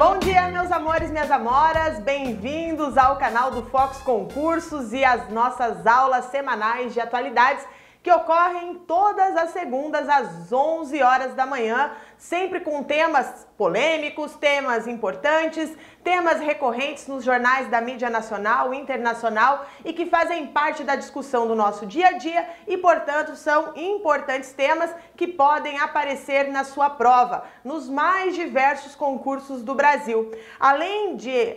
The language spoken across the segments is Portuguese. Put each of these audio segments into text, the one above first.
Bom dia, meus amores, minhas amoras. Bem-vindos ao canal do Fox Concursos e as nossas aulas semanais de atualidades que ocorrem todas as segundas às 11 horas da manhã, sempre com temas polêmicos, temas importantes, temas recorrentes nos jornais da mídia nacional e internacional e que fazem parte da discussão do nosso dia a dia e, portanto, são importantes temas que podem aparecer na sua prova, nos mais diversos concursos do Brasil. Além de,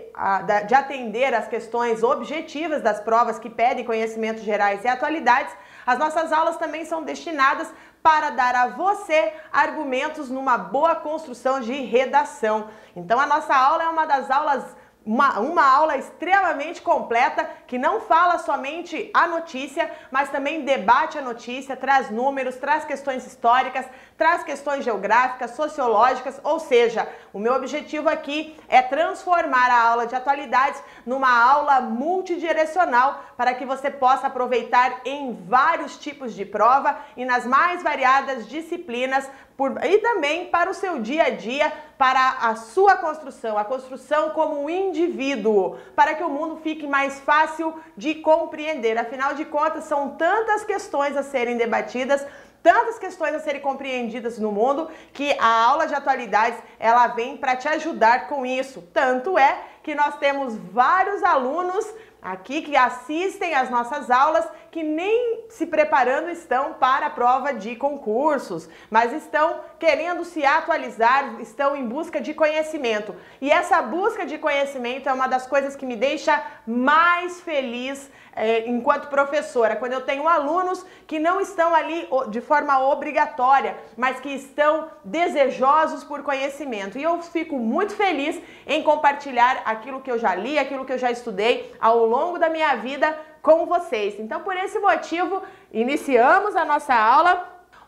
de atender às questões objetivas das provas que pedem conhecimentos gerais e atualidades, as nossas aulas também são destinadas para dar a você argumentos numa boa construção de redação. Então a nossa aula é uma das aulas uma, uma aula extremamente completa que não fala somente a notícia, mas também debate a notícia, traz números, traz questões históricas, traz questões geográficas, sociológicas, ou seja, o meu objetivo aqui é transformar a aula de atualidades numa aula multidirecional para que você possa aproveitar em vários tipos de prova e nas mais variadas disciplinas por, e também para o seu dia a dia, para a sua construção, a construção como um indivíduo, para que o mundo fique mais fácil de compreender. Afinal de contas, são tantas questões a serem debatidas, tantas questões a serem compreendidas no mundo que a aula de atualidades ela vem para te ajudar com isso. Tanto é que nós temos vários alunos aqui que assistem às nossas aulas que nem se preparando estão para a prova de concursos, mas estão querendo se atualizar, estão em busca de conhecimento. E essa busca de conhecimento é uma das coisas que me deixa mais feliz é, enquanto professora, quando eu tenho alunos que não estão ali de forma obrigatória, mas que estão desejosos por conhecimento. E eu fico muito feliz em compartilhar aquilo que eu já li, aquilo que eu já estudei ao longo da minha vida com vocês. Então, por esse motivo, iniciamos a nossa aula.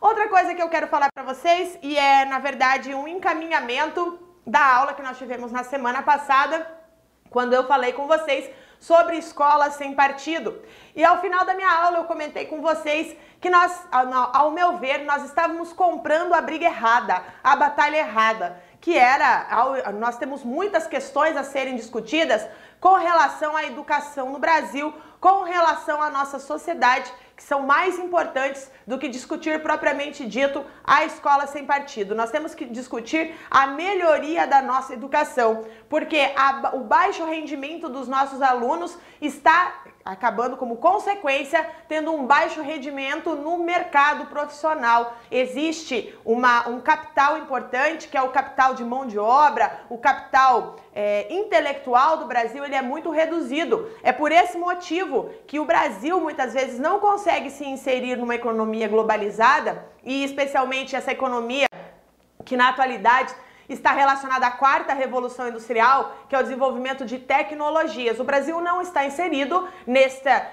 Outra coisa que eu quero falar para vocês, e é na verdade um encaminhamento da aula que nós tivemos na semana passada, quando eu falei com vocês sobre escola sem partido. E ao final da minha aula eu comentei com vocês que nós, ao meu ver, nós estávamos comprando a briga errada, a batalha errada, que era, nós temos muitas questões a serem discutidas com relação à educação no Brasil, com relação à nossa sociedade que são mais importantes do que discutir propriamente dito a escola sem partido. Nós temos que discutir a melhoria da nossa educação, porque a, o baixo rendimento dos nossos alunos está acabando como consequência tendo um baixo rendimento no mercado profissional. Existe uma, um capital importante que é o capital de mão de obra, o capital é, intelectual do Brasil ele é muito reduzido. É por esse motivo que o Brasil muitas vezes não consegue se inserir numa economia globalizada e especialmente essa economia que na atualidade está relacionada à quarta revolução industrial, que é o desenvolvimento de tecnologias. O Brasil não está inserido nesta,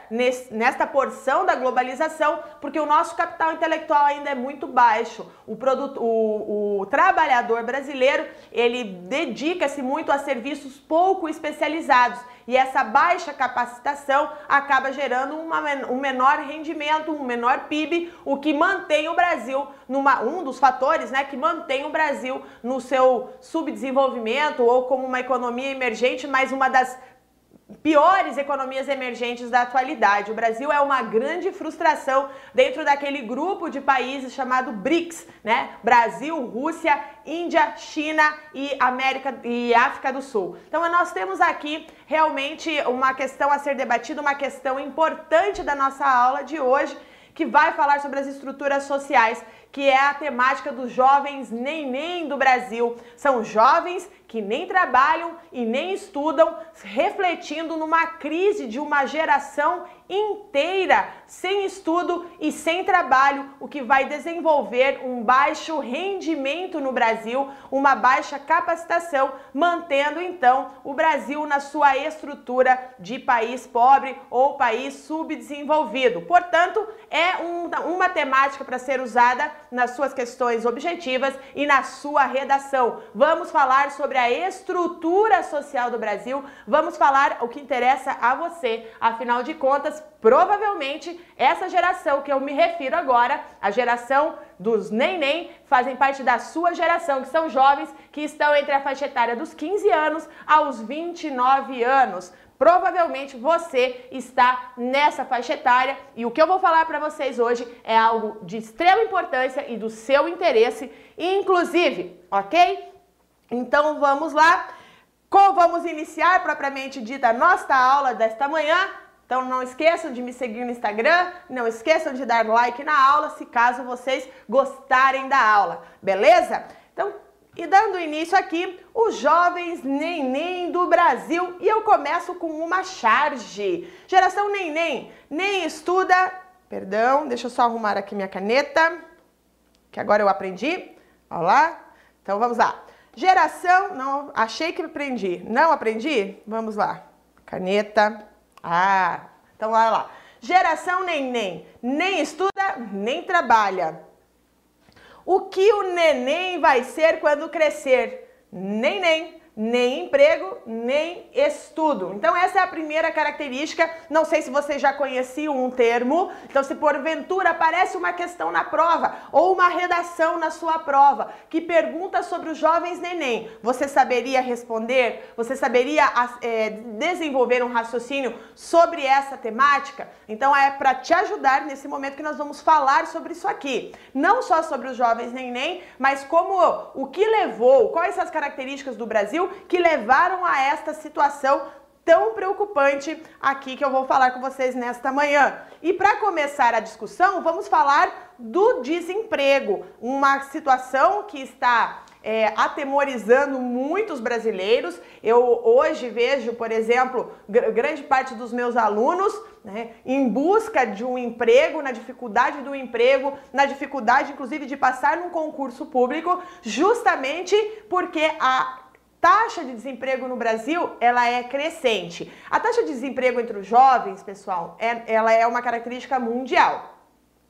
nesta porção da globalização, porque o nosso capital intelectual ainda é muito baixo. O, produto, o, o trabalhador brasileiro, ele dedica-se muito a serviços pouco especializados. E essa baixa capacitação acaba gerando uma, um menor rendimento, um menor PIB, o que mantém o Brasil numa um dos fatores, né, que mantém o Brasil no seu subdesenvolvimento ou como uma economia emergente, mas uma das piores economias emergentes da atualidade. O Brasil é uma grande frustração dentro daquele grupo de países chamado BRICS, né? Brasil, Rússia, Índia, China e América e África do Sul. Então nós temos aqui realmente uma questão a ser debatida, uma questão importante da nossa aula de hoje, que vai falar sobre as estruturas sociais que é a temática dos jovens nem do Brasil. São jovens que nem trabalham e nem estudam, refletindo numa crise de uma geração inteira sem estudo e sem trabalho, o que vai desenvolver um baixo rendimento no Brasil, uma baixa capacitação, mantendo então o Brasil na sua estrutura de país pobre ou país subdesenvolvido. Portanto, é um, uma temática para ser usada nas suas questões objetivas e na sua redação. Vamos falar sobre a estrutura social do Brasil, vamos falar o que interessa a você. Afinal de contas, provavelmente essa geração que eu me refiro agora, a geração dos neném, fazem parte da sua geração, que são jovens que estão entre a faixa etária dos 15 anos aos 29 anos. Provavelmente você está nessa faixa etária e o que eu vou falar para vocês hoje é algo de extrema importância e do seu interesse, inclusive, ok? Então vamos lá. Como vamos iniciar propriamente dita a nossa aula desta manhã? Então não esqueçam de me seguir no Instagram, não esqueçam de dar like na aula se caso vocês gostarem da aula, beleza? Então, e dando início aqui, os jovens neném do Brasil. E eu começo com uma charge. Geração neném, nem estuda. Perdão, deixa eu só arrumar aqui minha caneta, que agora eu aprendi. Olha lá. Então vamos lá. Geração, não, achei que aprendi. Não aprendi? Vamos lá. Caneta. Ah, então olha lá. Geração neném, nem estuda, nem trabalha. O que o neném vai ser quando crescer? Neném nem emprego, nem estudo. Então essa é a primeira característica. Não sei se vocês já conheciam um termo. Então se porventura aparece uma questão na prova ou uma redação na sua prova que pergunta sobre os jovens neném, você saberia responder? Você saberia é, desenvolver um raciocínio sobre essa temática? Então é para te ajudar nesse momento que nós vamos falar sobre isso aqui. Não só sobre os jovens neném, mas como o que levou, quais as características do Brasil Que levaram a esta situação tão preocupante aqui que eu vou falar com vocês nesta manhã. E para começar a discussão, vamos falar do desemprego, uma situação que está é, atemorizando muitos brasileiros. Eu hoje vejo, por exemplo, grande parte dos meus alunos né, em busca de um emprego, na dificuldade do emprego, na dificuldade, inclusive, de passar num concurso público, justamente porque a taxa de desemprego no Brasil, ela é crescente. A taxa de desemprego entre os jovens, pessoal, é, ela é uma característica mundial.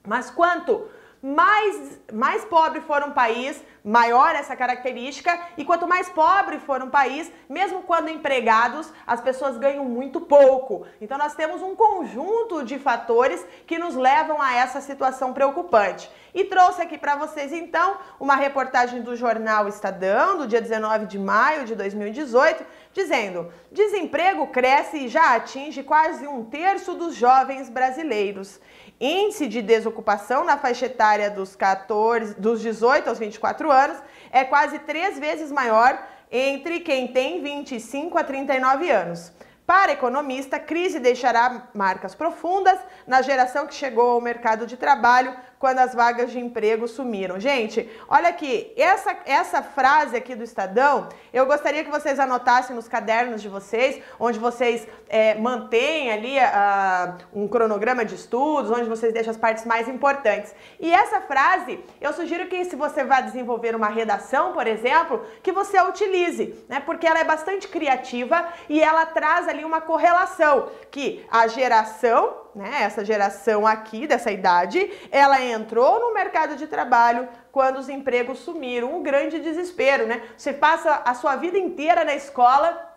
Mas quanto mais, mais pobre for um país, maior essa característica, e quanto mais pobre for um país, mesmo quando empregados, as pessoas ganham muito pouco. Então nós temos um conjunto de fatores que nos levam a essa situação preocupante. E trouxe aqui para vocês então uma reportagem do jornal Estadão, do dia 19 de maio de 2018, dizendo: desemprego cresce e já atinge quase um terço dos jovens brasileiros. Índice de desocupação na faixa etária dos, 14, dos 18 aos 24 anos é quase três vezes maior entre quem tem 25 a 39 anos. Para economista, crise deixará marcas profundas na geração que chegou ao mercado de trabalho quando as vagas de emprego sumiram. Gente, olha aqui, essa, essa frase aqui do Estadão, eu gostaria que vocês anotassem nos cadernos de vocês, onde vocês é, mantêm ali uh, um cronograma de estudos, onde vocês deixam as partes mais importantes. E essa frase, eu sugiro que se você vai desenvolver uma redação, por exemplo, que você a utilize, né? Porque ela é bastante criativa e ela traz ali uma correlação que a geração né, essa geração aqui, dessa idade, ela entrou no mercado de trabalho quando os empregos sumiram. Um grande desespero, né? Você passa a sua vida inteira na escola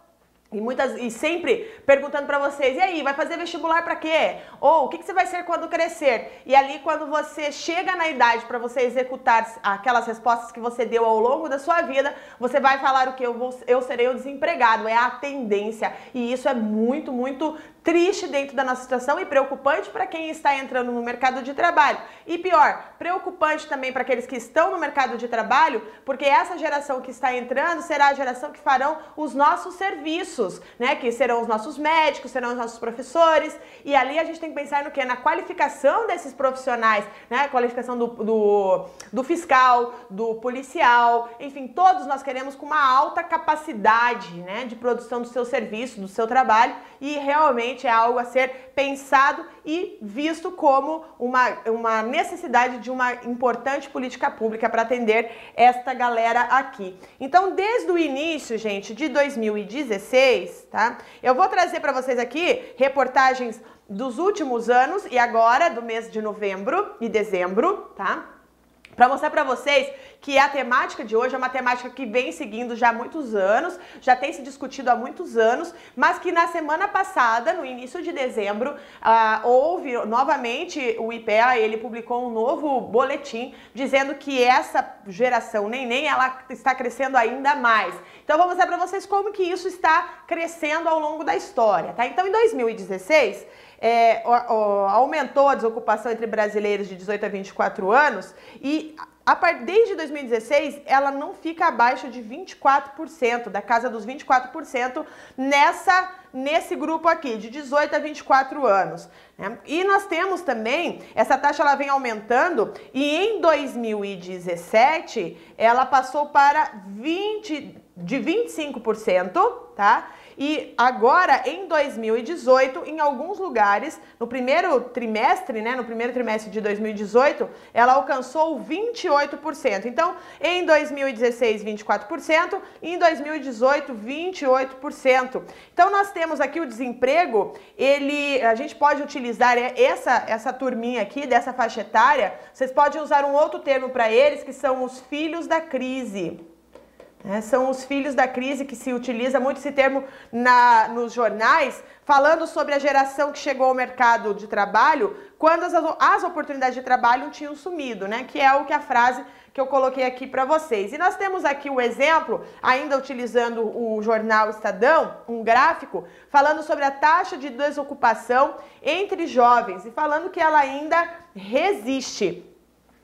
e muitas e sempre perguntando para vocês, e aí, vai fazer vestibular para quê? Ou o que, que, você vai ser quando crescer? E ali quando você chega na idade para você executar aquelas respostas que você deu ao longo da sua vida, você vai falar o que eu vou eu serei o desempregado, é a tendência. E isso é muito, muito triste dentro da nossa situação e preocupante para quem está entrando no mercado de trabalho. E pior, preocupante também para aqueles que estão no mercado de trabalho, porque essa geração que está entrando será a geração que farão os nossos serviços, né? Que serão os nossos médicos, serão os nossos professores. E ali a gente tem que pensar no que? Na qualificação desses profissionais, né? Qualificação do, do, do fiscal, do policial, enfim, todos nós queremos com uma alta capacidade, né? De produção do seu serviço, do seu trabalho e realmente realmente é algo a ser pensado e visto como uma, uma necessidade de uma importante política pública para atender esta galera aqui. Então, desde o início, gente, de 2016, tá? Eu vou trazer para vocês aqui reportagens dos últimos anos e agora do mês de novembro e dezembro, tá? Para mostrar para vocês que a temática de hoje é uma temática que vem seguindo já há muitos anos, já tem se discutido há muitos anos, mas que na semana passada, no início de dezembro, ah, houve novamente o IPEA, ele publicou um novo boletim dizendo que essa geração neném, ela está crescendo ainda mais. Então vou mostrar para vocês como que isso está crescendo ao longo da história, tá? Então em 2016, é, aumentou a desocupação entre brasileiros de 18 a 24 anos e desde 2016 ela não fica abaixo de 24%, da casa dos 24% nessa nesse grupo aqui, de 18 a 24 anos. Né? E nós temos também, essa taxa ela vem aumentando e em 2017 ela passou para 20, de 25%, tá? E agora, em 2018, em alguns lugares, no primeiro trimestre, né, no primeiro trimestre de 2018, ela alcançou 28%. Então, em 2016, 24%, e em 2018, 28%. Então, nós temos aqui o desemprego, ele, a gente pode utilizar essa, essa turminha aqui, dessa faixa etária, vocês podem usar um outro termo para eles, que são os filhos da crise. É, são os filhos da crise que se utiliza muito esse termo na, nos jornais, falando sobre a geração que chegou ao mercado de trabalho quando as, as oportunidades de trabalho tinham sumido, né? Que é o que a frase que eu coloquei aqui para vocês. E nós temos aqui o exemplo, ainda utilizando o jornal Estadão, um gráfico falando sobre a taxa de desocupação entre jovens e falando que ela ainda resiste.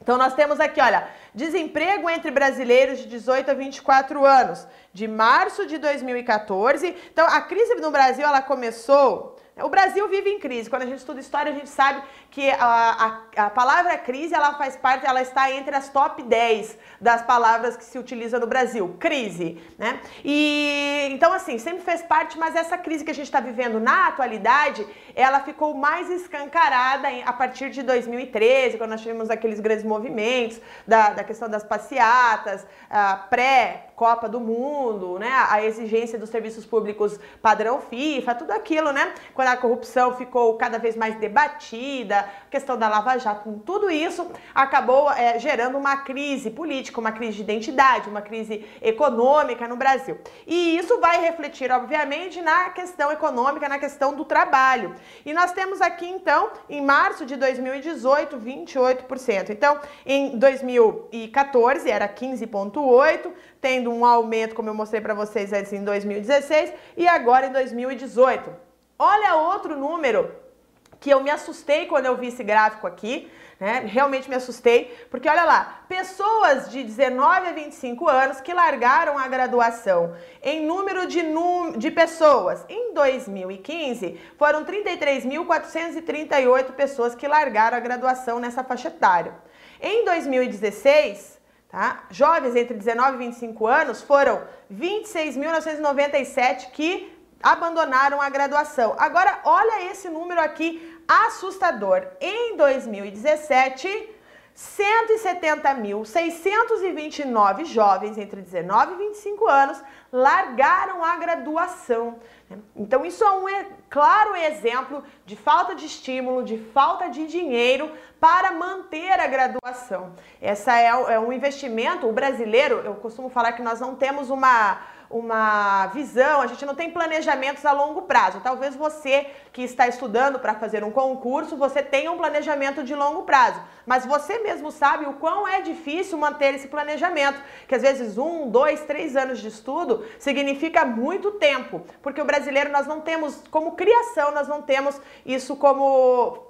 Então nós temos aqui, olha, desemprego entre brasileiros de 18 a 24 anos, de março de 2014. Então a crise no Brasil ela começou o Brasil vive em crise. Quando a gente estuda história, a gente sabe que a, a, a, palavra crise ela faz parte, ela está entre as top 10 das palavras que se utiliza no Brasil. Crise, né? E então, assim, sempre fez parte, mas essa crise que a gente está vivendo na atualidade, ela ficou mais escancarada a partir de 2013, quando nós tivemos aqueles grandes movimentos da, da questão das passeatas, pré Copa do Mundo, né? A exigência dos serviços públicos padrão FIFA, tudo aquilo, né? Quando a corrupção ficou cada vez mais debatida, questão da Lava Jato, tudo isso acabou é, gerando uma crise política, uma crise de identidade, uma crise econômica no Brasil. E isso vai refletir, obviamente, na questão econômica, na questão do trabalho. E nós temos aqui, então, em março de 2018, 28%. Então, em 2014 era 15,8%, tendo um aumento, como eu mostrei para vocês antes, em 2016 e agora em 2018. Olha outro número que eu me assustei quando eu vi esse gráfico aqui, né? Realmente me assustei, porque olha lá, pessoas de 19 a 25 anos que largaram a graduação em número de, num, de pessoas em 2015 foram 33.438 pessoas que largaram a graduação nessa faixa etária. Em 2016, Tá? Jovens entre 19 e 25 anos foram 26.997 que abandonaram a graduação. Agora, olha esse número aqui assustador. Em 2017, 170.629 jovens entre 19 e 25 anos largaram a graduação. Então, isso é um claro exemplo de falta de estímulo, de falta de dinheiro para manter a graduação. Essa é, é um investimento, o brasileiro, eu costumo falar que nós não temos uma uma visão, a gente não tem planejamentos a longo prazo. Talvez você que está estudando para fazer um concurso, você tenha um planejamento de longo prazo, mas você mesmo sabe o quão é difícil manter esse planejamento, que às vezes um, dois, três anos de estudo significa muito tempo, porque o brasileiro nós não temos, como criação, nós não temos isso como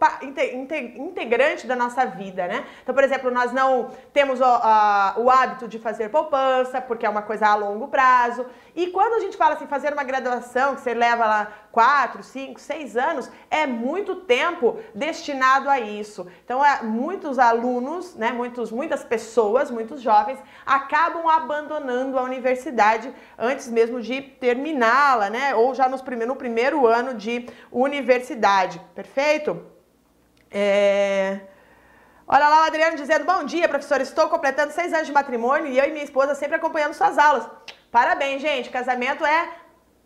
integrante da nossa vida, né? Então, por exemplo, nós não temos o, a, o hábito de fazer poupança, porque é uma coisa a longo prazo, e quando a gente fala assim, fazer uma graduação, que você leva lá 4, 5, 6 anos, é muito tempo destinado a isso. Então, é, muitos alunos, né, muitos, muitas pessoas, muitos jovens, acabam abandonando a universidade antes mesmo de terminá-la, né? Ou já nos prime no primeiro ano de universidade. Perfeito? É... Olha lá o Adriano dizendo, bom dia, professor, estou completando seis anos de matrimônio e eu e minha esposa sempre acompanhando suas aulas. Parabéns, gente. Casamento é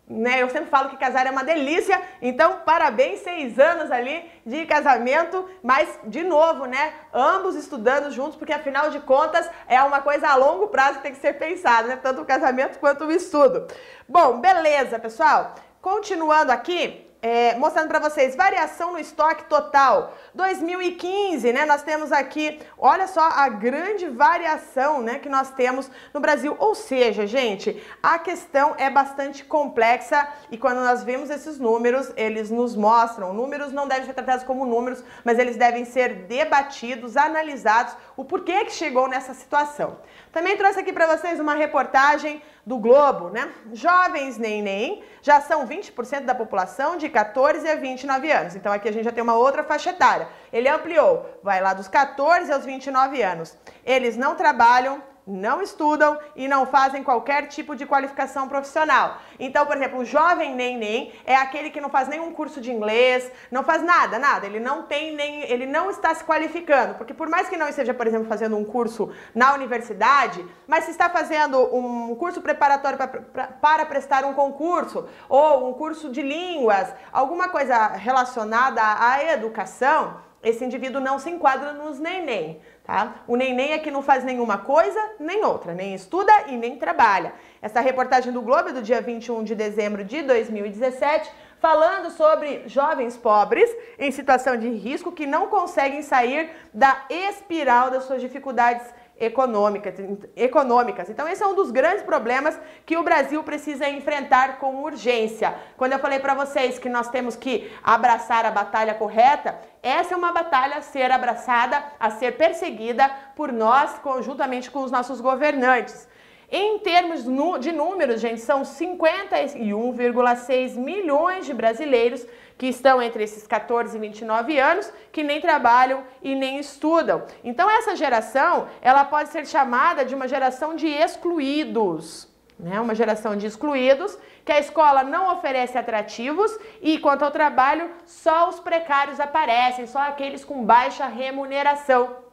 né? Eu sempre falo que casar é uma delícia, então parabéns, seis anos ali de casamento, mas de novo, né? Ambos estudando juntos, porque afinal de contas é uma coisa a longo prazo que tem que ser pensada, né? Tanto o casamento quanto o estudo. Bom, beleza, pessoal. Continuando aqui, é, mostrando para vocês variação no estoque total. 2015, né? Nós temos aqui, olha só a grande variação, né, que nós temos no Brasil. Ou seja, gente, a questão é bastante complexa e quando nós vemos esses números, eles nos mostram. Números não devem ser tratados como números, mas eles devem ser debatidos, analisados, o porquê que chegou nessa situação. Também trouxe aqui para vocês uma reportagem do Globo, né? Jovens nem nem já são 20% da população de 14 a 29 anos. Então aqui a gente já tem uma outra faixa etária. Ele ampliou, vai lá dos 14 aos 29 anos. Eles não trabalham, não estudam e não fazem qualquer tipo de qualificação profissional. Então, por exemplo, o jovem nem é aquele que não faz nenhum curso de inglês, não faz nada, nada. Ele não tem nem, ele não está se qualificando, porque por mais que não esteja, por exemplo, fazendo um curso na universidade, mas se está fazendo um curso preparatório para, para, para prestar um concurso ou um curso de línguas, alguma coisa relacionada à educação, esse indivíduo não se enquadra nos neném. Tá? O neném é que não faz nenhuma coisa nem outra, nem estuda e nem trabalha. Essa reportagem do Globo é do dia 21 de dezembro de 2017, falando sobre jovens pobres em situação de risco que não conseguem sair da espiral das suas dificuldades econômicas. Então, esse é um dos grandes problemas que o Brasil precisa enfrentar com urgência. Quando eu falei para vocês que nós temos que abraçar a batalha correta, essa é uma batalha a ser abraçada, a ser perseguida por nós, conjuntamente com os nossos governantes. Em termos de números, gente, são 51,6 milhões de brasileiros que estão entre esses 14 e 29 anos, que nem trabalham e nem estudam. Então essa geração, ela pode ser chamada de uma geração de excluídos. Né, uma geração de excluídos, que a escola não oferece atrativos e quanto ao trabalho, só os precários aparecem, só aqueles com baixa remuneração.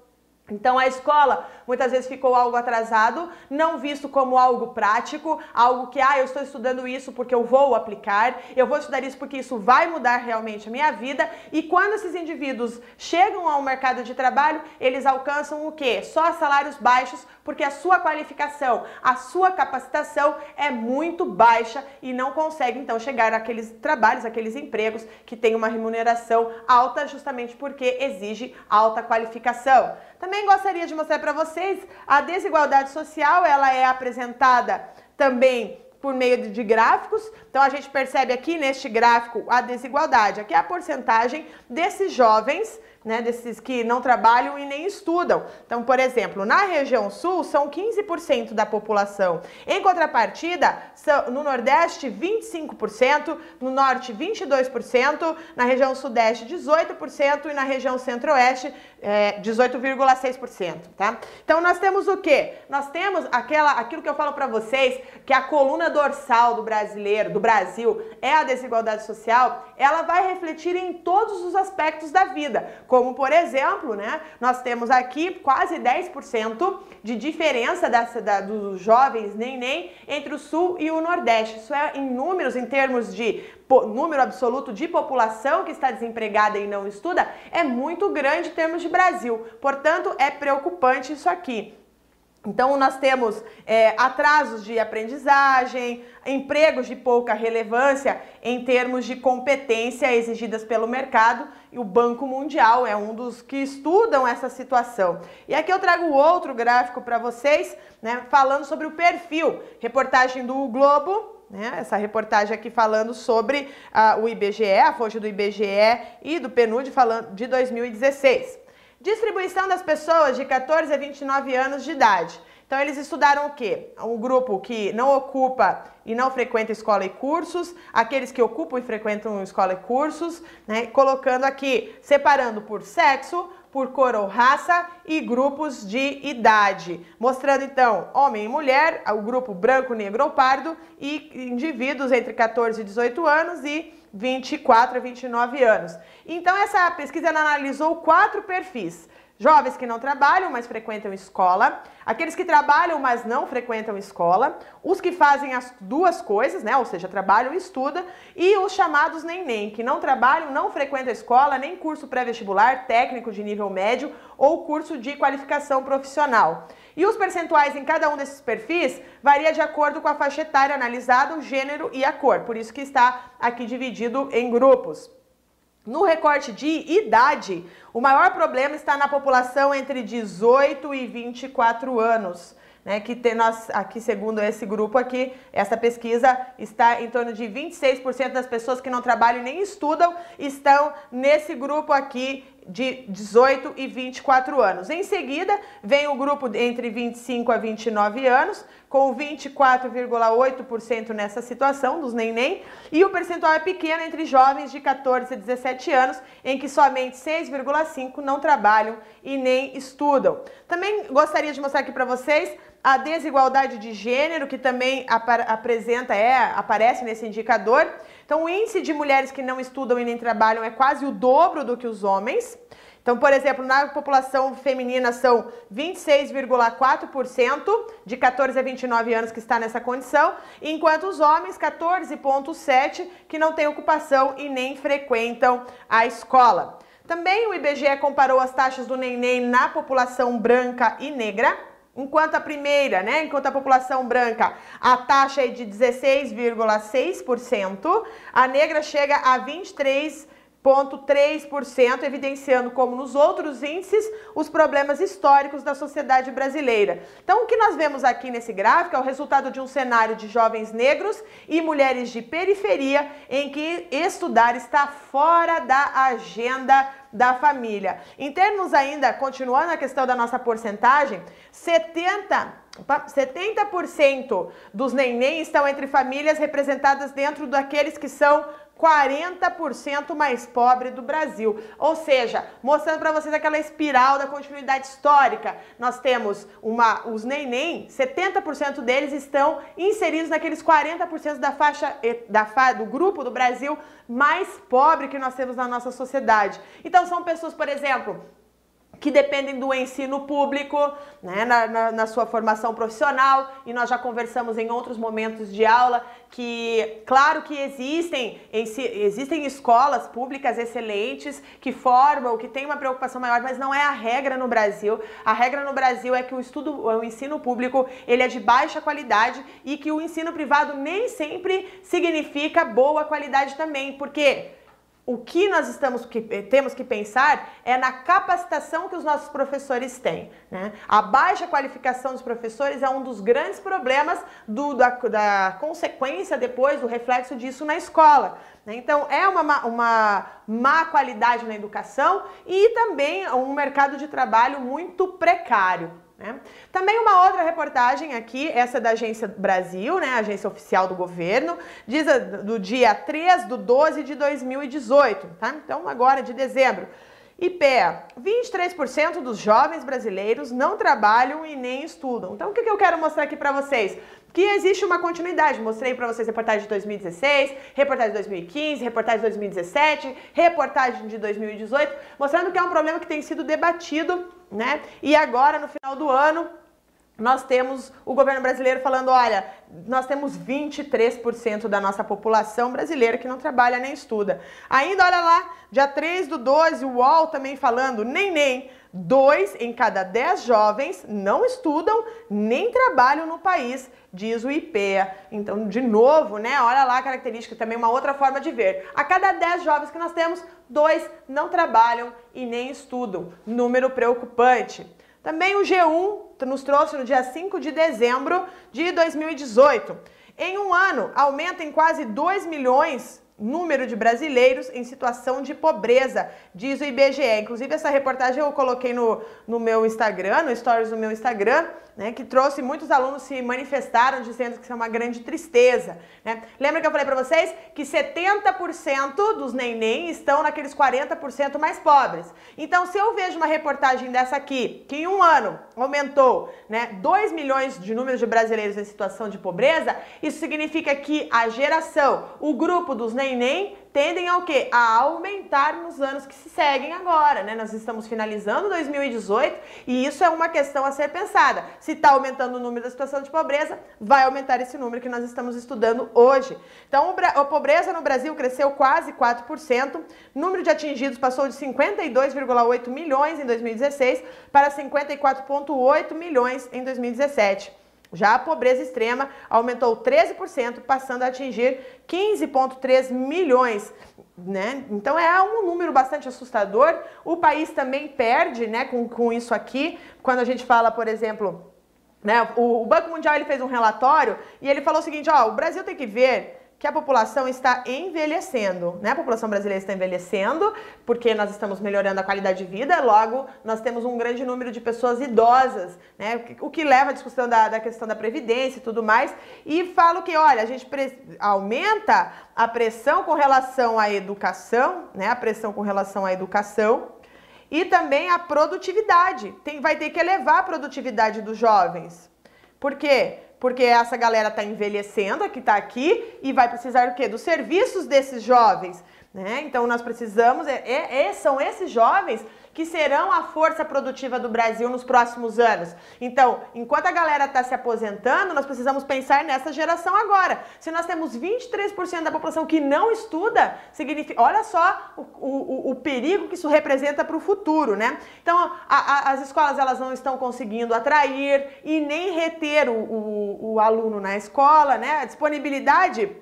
Então a escola muitas vezes ficou algo atrasado, não visto como algo prático, algo que, ah, eu estou estudando isso porque eu vou aplicar, eu vou estudar isso porque isso vai mudar realmente a minha vida. E quando esses indivíduos chegam ao mercado de trabalho, eles alcançam o quê? Só salários baixos, porque a sua qualificação, a sua capacitação é muito baixa e não consegue então chegar àqueles trabalhos, aqueles empregos que têm uma remuneração alta, justamente porque exige alta qualificação. Também gostaria de mostrar para vocês a desigualdade social, ela é apresentada também por meio de gráficos. Então a gente percebe aqui neste gráfico a desigualdade. Aqui é a porcentagem desses jovens né, desses que não trabalham e nem estudam. Então, por exemplo, na região sul são 15% da população. Em contrapartida, são, no Nordeste 25%, no Norte 22%, na região Sudeste 18% e na região Centro-Oeste é, 18,6%, tá? Então nós temos o que? Nós temos aquela, aquilo que eu falo para vocês, que a coluna dorsal do brasileiro, do Brasil, é a desigualdade social. Ela vai refletir em todos os aspectos da vida como, por exemplo, né, nós temos aqui quase 10% de diferença da, da, dos jovens nem entre o Sul e o Nordeste. Isso é em números, em termos de número absoluto de população que está desempregada e não estuda, é muito grande em termos de Brasil. Portanto, é preocupante isso aqui. Então, nós temos é, atrasos de aprendizagem, empregos de pouca relevância em termos de competência exigidas pelo mercado, e o Banco Mundial é um dos que estudam essa situação. E aqui eu trago outro gráfico para vocês, né, falando sobre o perfil. Reportagem do Globo, né, essa reportagem aqui falando sobre uh, o IBGE, a fonte do IBGE e do PNUD falando de 2016. Distribuição das pessoas de 14 a 29 anos de idade. Então eles estudaram o quê? Um grupo que não ocupa e não frequenta escola e cursos, aqueles que ocupam e frequentam escola e cursos, né? Colocando aqui, separando por sexo, por cor ou raça e grupos de idade, mostrando então homem e mulher, o grupo branco, negro ou pardo e indivíduos entre 14 e 18 anos e 24 a 29 anos. Então essa pesquisa analisou quatro perfis: Jovens que não trabalham, mas frequentam escola, aqueles que trabalham, mas não frequentam escola, os que fazem as duas coisas, né? Ou seja, trabalham e estudam, e os chamados nem-nem, que não trabalham, não frequentam escola, nem curso pré-vestibular, técnico de nível médio ou curso de qualificação profissional. E os percentuais em cada um desses perfis varia de acordo com a faixa etária analisada, o gênero e a cor. Por isso que está aqui dividido em grupos. No recorte de idade, o maior problema está na população entre 18 e 24 anos. Né, que tem nós aqui, segundo esse grupo aqui, essa pesquisa está em torno de 26% das pessoas que não trabalham nem estudam estão nesse grupo aqui de 18 e 24 anos. Em seguida, vem o grupo entre 25 a 29 anos, com 24,8% nessa situação dos neném, e o percentual é pequeno entre jovens de 14 a 17 anos, em que somente 6,5 não trabalham e nem estudam. Também gostaria de mostrar aqui para vocês a desigualdade de gênero, que também apresenta, é, aparece nesse indicador. Então, o índice de mulheres que não estudam e nem trabalham é quase o dobro do que os homens. Então, por exemplo, na população feminina são 26,4% de 14 a 29 anos que está nessa condição, enquanto os homens 14,7% que não têm ocupação e nem frequentam a escola. Também o IBGE comparou as taxas do neném na população branca e negra. Enquanto a primeira, né, enquanto a população branca, a taxa é de 16,6%, a negra chega a 23 0,3%, evidenciando, como nos outros índices, os problemas históricos da sociedade brasileira. Então, o que nós vemos aqui nesse gráfico é o resultado de um cenário de jovens negros e mulheres de periferia em que estudar está fora da agenda da família. Em termos ainda, continuando a questão da nossa porcentagem, 70 70% dos neném estão entre famílias representadas dentro daqueles que são 40% mais pobre do Brasil. Ou seja, mostrando para vocês aquela espiral da continuidade histórica. Nós temos uma, os neném, 70% deles estão inseridos naqueles 40% da faixa da, do grupo do Brasil mais pobre que nós temos na nossa sociedade. Então são pessoas, por exemplo, que dependem do ensino público, né, na, na, na, sua formação profissional, e nós já conversamos em outros momentos de aula que, claro que existem, existem escolas públicas excelentes que formam, que têm uma preocupação maior, mas não é a regra no Brasil. A regra no Brasil é que o estudo, o ensino público, ele é de baixa qualidade e que o ensino privado nem sempre significa boa qualidade também, porque o que nós estamos que, eh, temos que pensar é na capacitação que os nossos professores têm. Né? A baixa qualificação dos professores é um dos grandes problemas do, da, da consequência depois, do reflexo disso na escola. Né? Então, é uma, uma má qualidade na educação e também um mercado de trabalho muito precário. Né? Também uma outra reportagem aqui, essa da Agência Brasil, né, agência oficial do governo, diz do dia 3 de 12 de 2018, tá? Então agora de dezembro. IPEA, 23% dos jovens brasileiros não trabalham e nem estudam. Então o que, que eu quero mostrar aqui para vocês? que existe uma continuidade. Mostrei para vocês reportagem de 2016, reportagem de 2015, reportagem de 2017, reportagem de 2018, mostrando que é um problema que tem sido debatido, né? E agora, no final do ano, nós temos o governo brasileiro falando, olha, nós temos 23% da nossa população brasileira que não trabalha nem estuda. Ainda, olha lá, dia 3 do 12, o UOL também falando, nem nem, dois em cada dez jovens não estudam nem trabalham no país, diz o IPEA. Então, de novo, né, olha lá a característica, também uma outra forma de ver. A cada dez jovens que nós temos, dois não trabalham e nem estudam. Número preocupante. Também o G1 nos trouxe no dia 5 de dezembro de 2018. Em um ano, aumenta em quase 2 milhões número de brasileiros em situação de pobreza, diz o IBGE. Inclusive, essa reportagem eu coloquei no, no meu Instagram, no stories do meu Instagram, né, que trouxe muitos alunos se manifestaram dizendo que isso é uma grande tristeza. Né? Lembra que eu falei para vocês que 70% dos neném estão naqueles 40% mais pobres. Então, se eu vejo uma reportagem dessa aqui, que em um ano aumentou né, 2 milhões de números de brasileiros em situação de pobreza, isso significa que a geração, o grupo dos neném tendem ao quê? A aumentar nos anos que se seguem agora, né? Nós estamos finalizando 2018 e isso é uma questão a ser pensada. Se está aumentando o número da situação de pobreza, vai aumentar esse número que nós estamos estudando hoje. Então, a pobreza no Brasil cresceu quase 4%, número de atingidos passou de 52,8 milhões em 2016 para 54,8 milhões em 2017. Já a pobreza extrema aumentou 13%, passando a atingir 15,3 milhões. Né? Então é um número bastante assustador. O país também perde né, com, com isso aqui. Quando a gente fala, por exemplo, né, o, o Banco Mundial ele fez um relatório e ele falou o seguinte: ó, o Brasil tem que ver que a população está envelhecendo, né? A população brasileira está envelhecendo porque nós estamos melhorando a qualidade de vida, logo nós temos um grande número de pessoas idosas, né? O que leva à discussão da, da questão da previdência e tudo mais. E falo que, olha, a gente aumenta a pressão com relação à educação, né? A pressão com relação à educação e também a produtividade. Tem, vai ter que elevar a produtividade dos jovens. Por quê? Porque essa galera está envelhecendo, que está aqui, e vai precisar do quê? Dos serviços desses jovens. Né? Então nós precisamos, é, é, é são esses jovens que serão a força produtiva do Brasil nos próximos anos. Então, enquanto a galera está se aposentando, nós precisamos pensar nessa geração agora. Se nós temos 23% da população que não estuda, significa, olha só o, o, o perigo que isso representa para o futuro, né? Então, a, a, as escolas elas não estão conseguindo atrair e nem reter o, o, aluno na escola, né? A disponibilidade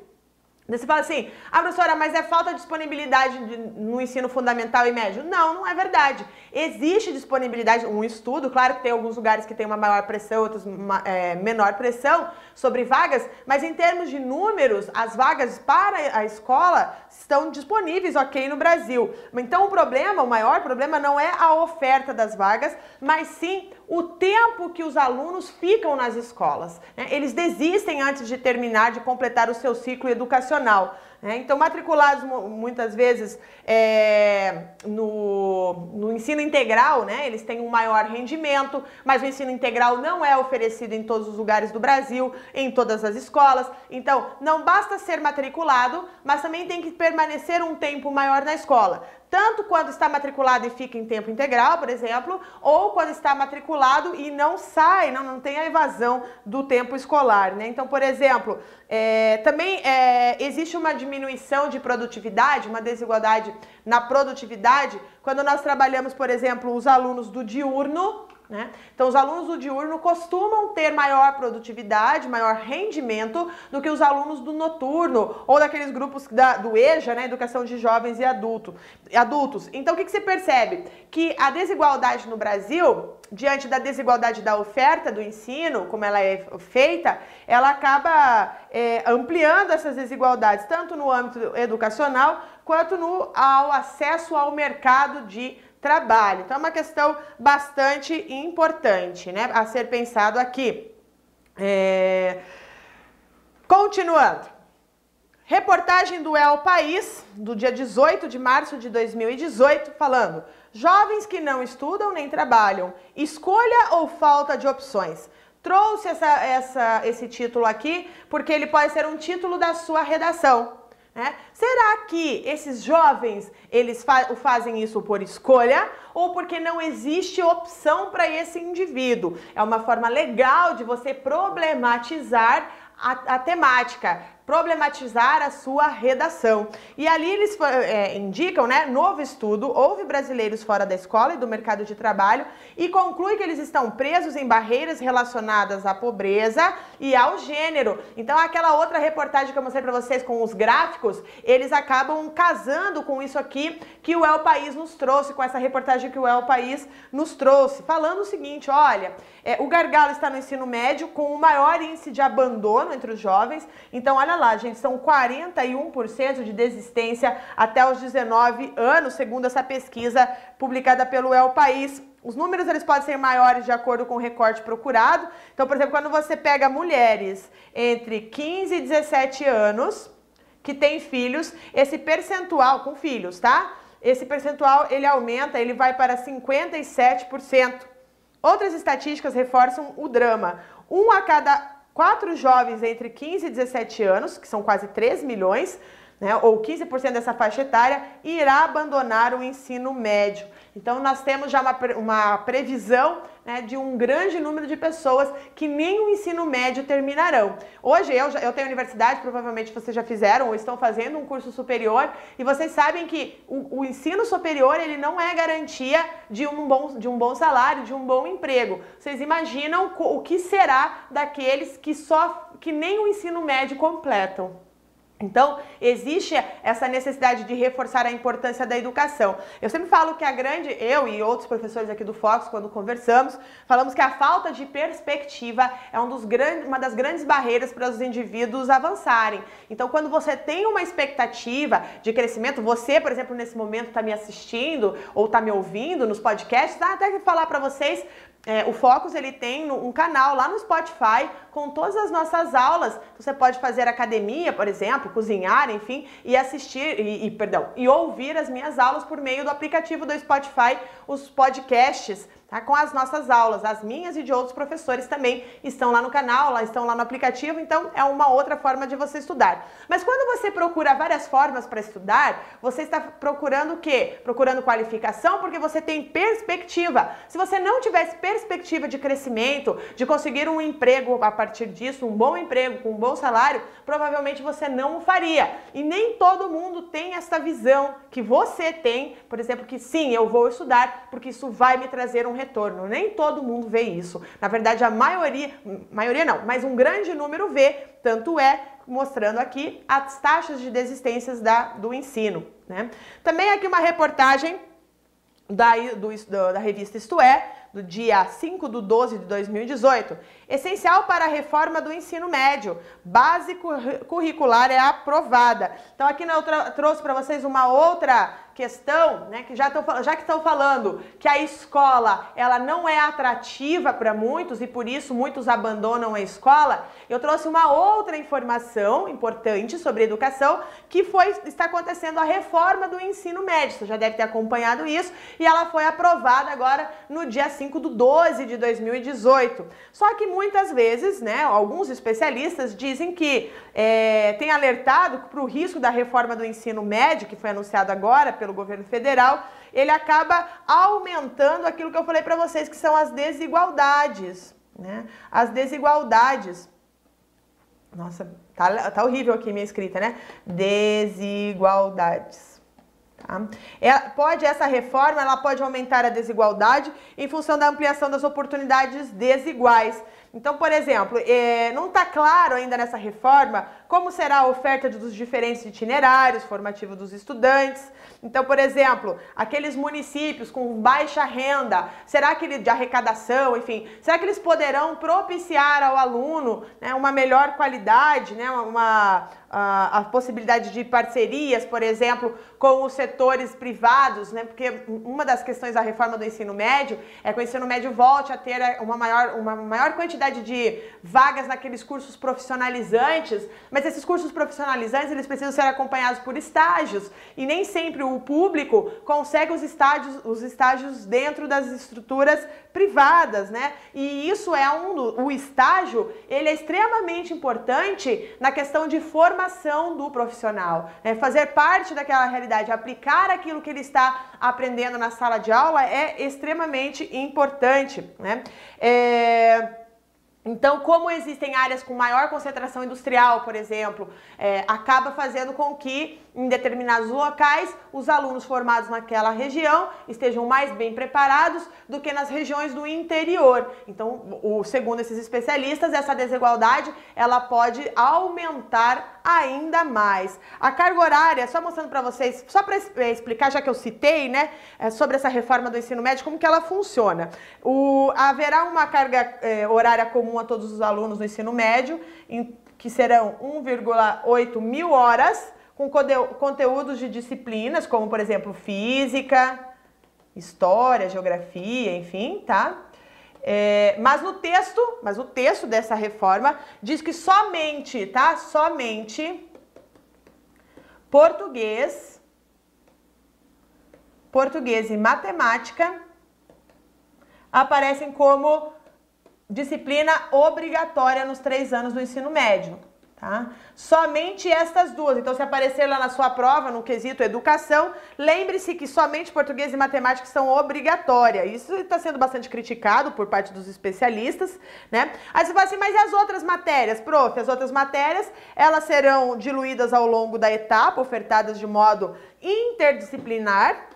você fala assim, ah, professora, mas é falta de disponibilidade no ensino fundamental e médio? Não, não é verdade. Existe disponibilidade, um estudo, claro que tem alguns lugares que tem uma maior pressão, outros uma, é, menor pressão sobre vagas, mas em termos de números, as vagas para a escola estão disponíveis, ok, no Brasil. Então o problema, o maior problema não é a oferta das vagas, mas sim o tempo que os alunos ficam nas escolas. Né? Eles desistem antes de terminar, de completar o seu ciclo educacional. Né? Então, matriculados muitas vezes é, no, no ensino integral, né? eles têm um maior rendimento, mas o ensino integral não é oferecido em todos os lugares do Brasil, em todas as escolas. Então, não basta ser matriculado, mas também tem que permanecer um tempo maior na escola tanto quando está matriculado e fica em tempo integral, por exemplo, ou quando está matriculado e não sai, não, não tem a evasão do tempo escolar. Né? Então, por exemplo, é, também é, existe uma diminuição de produtividade, uma desigualdade na produtividade, quando nós trabalhamos, por exemplo, os alunos do diurno né? Então, os alunos do diurno costumam ter maior produtividade, maior rendimento do que os alunos do noturno ou daqueles grupos da, do EJA, né? Educação de Jovens e adulto, adultos. Então, o que, que você percebe? Que a desigualdade no Brasil, diante da desigualdade da oferta do ensino, como ela é feita, ela acaba é, ampliando essas desigualdades, tanto no âmbito educacional quanto no ao acesso ao mercado de trabalho. Então é uma questão bastante importante, né, a ser pensado aqui. É... Continuando. Reportagem do El País, do dia 18 de março de 2018, falando: jovens que não estudam nem trabalham, escolha ou falta de opções. Trouxe essa, essa, esse título aqui porque ele pode ser um título da sua redação. Né? Será que esses jovens eles fa fazem isso por escolha ou porque não existe opção para esse indivíduo? É uma forma legal de você problematizar a, a temática problematizar a sua redação. E ali eles é, indicam, né, novo estudo, houve brasileiros fora da escola e do mercado de trabalho e conclui que eles estão presos em barreiras relacionadas à pobreza e ao gênero. Então aquela outra reportagem que eu mostrei para vocês com os gráficos, eles acabam casando com isso aqui que o El País nos trouxe, com essa reportagem que o El País nos trouxe, falando o seguinte, olha, é, o gargalo está no ensino médio com o maior índice de abandono entre os jovens, então olha lá, gente, são 41% de desistência até os 19 anos, segundo essa pesquisa publicada pelo El País. Os números eles podem ser maiores de acordo com o recorte procurado. Então, por exemplo, quando você pega mulheres entre 15 e 17 anos que têm filhos, esse percentual com filhos, tá? Esse percentual ele aumenta, ele vai para 57%. Outras estatísticas reforçam o drama. Um a cada quatro jovens entre 15 e 17 anos, que são quase 3 milhões, né, ou 15% dessa faixa etária, irá abandonar o ensino médio. Então, nós temos já uma, uma previsão né, de um grande número de pessoas que nem o ensino médio terminarão. Hoje, eu, eu tenho universidade, provavelmente vocês já fizeram ou estão fazendo um curso superior, e vocês sabem que o, o ensino superior ele não é garantia de um, bom, de um bom salário, de um bom emprego. Vocês imaginam o que será daqueles que só que nem o ensino médio completam. Então, existe essa necessidade de reforçar a importância da educação. Eu sempre falo que a grande, eu e outros professores aqui do Fox, quando conversamos, falamos que a falta de perspectiva é um dos uma das grandes barreiras para os indivíduos avançarem. Então, quando você tem uma expectativa de crescimento, você, por exemplo, nesse momento está me assistindo ou está me ouvindo nos podcasts, ah, até que falar para vocês, é, o Focus ele tem um canal lá no Spotify com todas as nossas aulas. Você pode fazer academia, por exemplo, cozinhar, enfim, e assistir e, e, perdão, e ouvir as minhas aulas por meio do aplicativo do Spotify, os podcasts tá? com as nossas aulas, as minhas e de outros professores também estão lá no canal, lá estão lá no aplicativo, então é uma outra forma de você estudar. Mas quando você procura várias formas para estudar, você está procurando o quê? Procurando qualificação porque você tem perspectiva. Se você não tivesse perspectiva de crescimento, de conseguir um emprego a partir disso, um bom emprego com um bom salário, provavelmente você não o faria. E nem todo mundo tem essa visão que você tem, por exemplo, que sim, eu vou estudar porque isso vai me trazer um retorno. Nem todo mundo vê isso. Na verdade, a maioria, maioria não, mas um grande número vê, tanto é mostrando aqui as taxas de desistências da, do ensino. Né? Também aqui uma reportagem da, do, da revista Isto É, do dia 5 de 12 de 2018, essencial para a reforma do ensino médio, base curricular é aprovada. Então aqui eu trouxe para vocês uma outra questão, né, que já, tô, já que estão falando que a escola ela não é atrativa para muitos e por isso muitos abandonam a escola, eu trouxe uma outra informação importante sobre educação que foi está acontecendo a reforma do ensino médio. Você já deve ter acompanhado isso e ela foi aprovada agora no dia 5 do 12 de 2018. Só que muitas vezes, né, alguns especialistas dizem que é, tem alertado para o risco da reforma do ensino médio que foi anunciado agora pelo governo federal, ele acaba aumentando aquilo que eu falei para vocês, que são as desigualdades. Né? As desigualdades. Nossa, tá, tá horrível aqui minha escrita, né? Desigualdades. Tá? É, pode essa reforma, ela pode aumentar a desigualdade em função da ampliação das oportunidades desiguais. Então, por exemplo, é, não está claro ainda nessa reforma como será a oferta dos diferentes itinerários formativos dos estudantes. Então, por exemplo, aqueles municípios com baixa renda, será que ele, de arrecadação, enfim, será que eles poderão propiciar ao aluno né, uma melhor qualidade, né, uma, a, possibilidade de parcerias, por exemplo, com os setores privados, né, porque uma das questões da reforma do ensino médio é que o ensino médio volte a ter uma maior, uma maior quantidade quantidade de vagas naqueles cursos profissionalizantes, mas esses cursos profissionalizantes eles precisam ser acompanhados por estágios e nem sempre o público consegue os estágios, os estágios dentro das estruturas privadas, né? E isso é um o estágio, ele é extremamente importante na questão de formação do profissional, né? Fazer parte daquela realidade, aplicar aquilo que ele está aprendendo na sala de aula é extremamente importante, né? É... Então, como existem áreas com maior concentração industrial, por exemplo, é, acaba fazendo com que em determinados locais, os alunos formados naquela região estejam mais bem preparados do que nas regiões do interior. Então, o, segundo esses especialistas, essa desigualdade ela pode aumentar ainda mais. A carga horária, só mostrando para vocês, só para é, explicar, já que eu citei, né, é, sobre essa reforma do ensino médio, como que ela funciona. O, haverá uma carga é, horária comum a todos os alunos do ensino médio, em, que serão 1,8 mil horas com conteúdos de disciplinas, como por exemplo física, história, geografia, enfim, tá? É, mas no texto, mas o texto dessa reforma diz que somente, tá? Somente português, português e matemática aparecem como disciplina obrigatória nos três anos do ensino médio. Tá? Somente estas duas. Então, se aparecer lá na sua prova, no quesito educação, lembre-se que somente português e matemática são obrigatórias. Isso está sendo bastante criticado por parte dos especialistas, né? Aí você fala assim, mas e as outras matérias? Prof, as outras matérias, elas serão diluídas ao longo da etapa, ofertadas de modo interdisciplinar,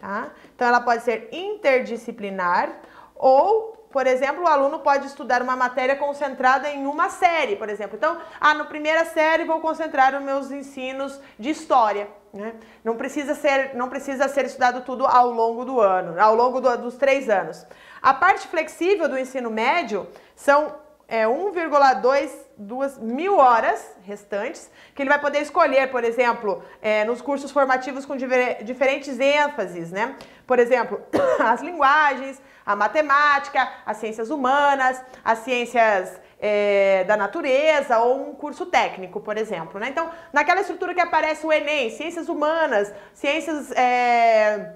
tá? Então, ela pode ser interdisciplinar ou por exemplo, o aluno pode estudar uma matéria concentrada em uma série, por exemplo. Então, ah, na primeira série vou concentrar os meus ensinos de história. Né? Não, precisa ser, não precisa ser estudado tudo ao longo do ano, ao longo do, dos três anos. A parte flexível do ensino médio são é, 1,22 mil horas restantes, que ele vai poder escolher, por exemplo, é, nos cursos formativos com diferentes ênfases, né? Por exemplo, as linguagens, a matemática, as ciências humanas, as ciências é, da natureza ou um curso técnico, por exemplo. Né? Então, naquela estrutura que aparece o Enem, ciências humanas, ciências é,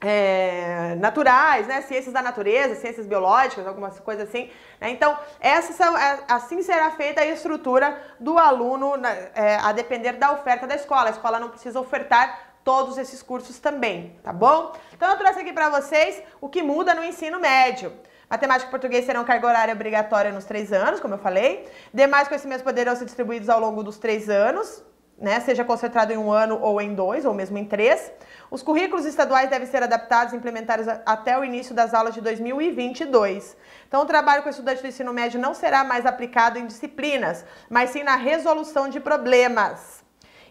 é, naturais, né? ciências da natureza, ciências biológicas, algumas coisas assim. Né? Então, essa são, assim será feita a estrutura do aluno, é, a depender da oferta da escola. A escola não precisa ofertar todos esses cursos também, tá bom? Então eu trouxe aqui para vocês o que muda no ensino médio. Matemática e português serão carga horária obrigatória nos três anos, como eu falei. Demais conhecimentos poderão ser distribuídos ao longo dos três anos, né? Seja concentrado em um ano ou em dois, ou mesmo em três. Os currículos estaduais devem ser adaptados e implementados até o início das aulas de 2022. Então, o trabalho com estudantes do ensino médio não será mais aplicado em disciplinas, mas sim na resolução de problemas.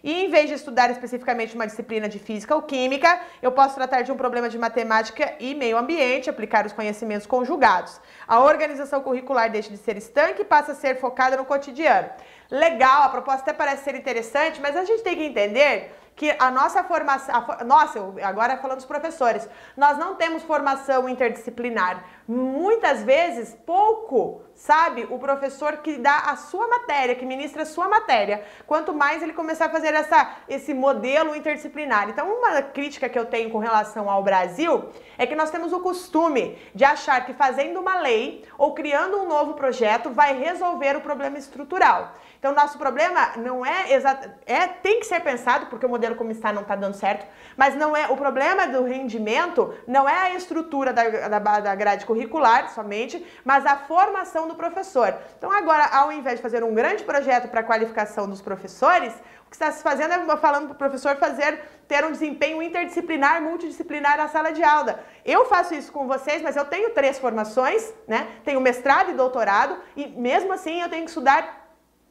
E em vez de estudar especificamente uma disciplina de física ou química, eu posso tratar de um problema de matemática e meio ambiente, aplicar os conhecimentos conjugados. A organização curricular deixa de ser estanque e passa a ser focada no cotidiano. Legal, a proposta até parece ser interessante, mas a gente tem que entender que a nossa formação, nossa, agora falando dos professores, nós não temos formação interdisciplinar. Muitas vezes, pouco sabe o professor que dá a sua matéria, que ministra a sua matéria. Quanto mais ele começar a fazer essa, esse modelo interdisciplinar. Então, uma crítica que eu tenho com relação ao Brasil é que nós temos o costume de achar que fazendo uma lei ou criando um novo projeto vai resolver o problema estrutural. Então, nosso problema não é exato, é tem que ser pensado porque o modelo como está não está dando certo, mas não é o problema do rendimento não é a estrutura da, da, da grade curricular somente, mas a formação do professor. Então, agora, ao invés de fazer um grande projeto para a qualificação dos professores, o que está se fazendo é falando para o professor fazer ter um desempenho interdisciplinar, multidisciplinar na sala de aula. Eu faço isso com vocês, mas eu tenho três formações, né? Tenho mestrado e doutorado, e mesmo assim eu tenho que estudar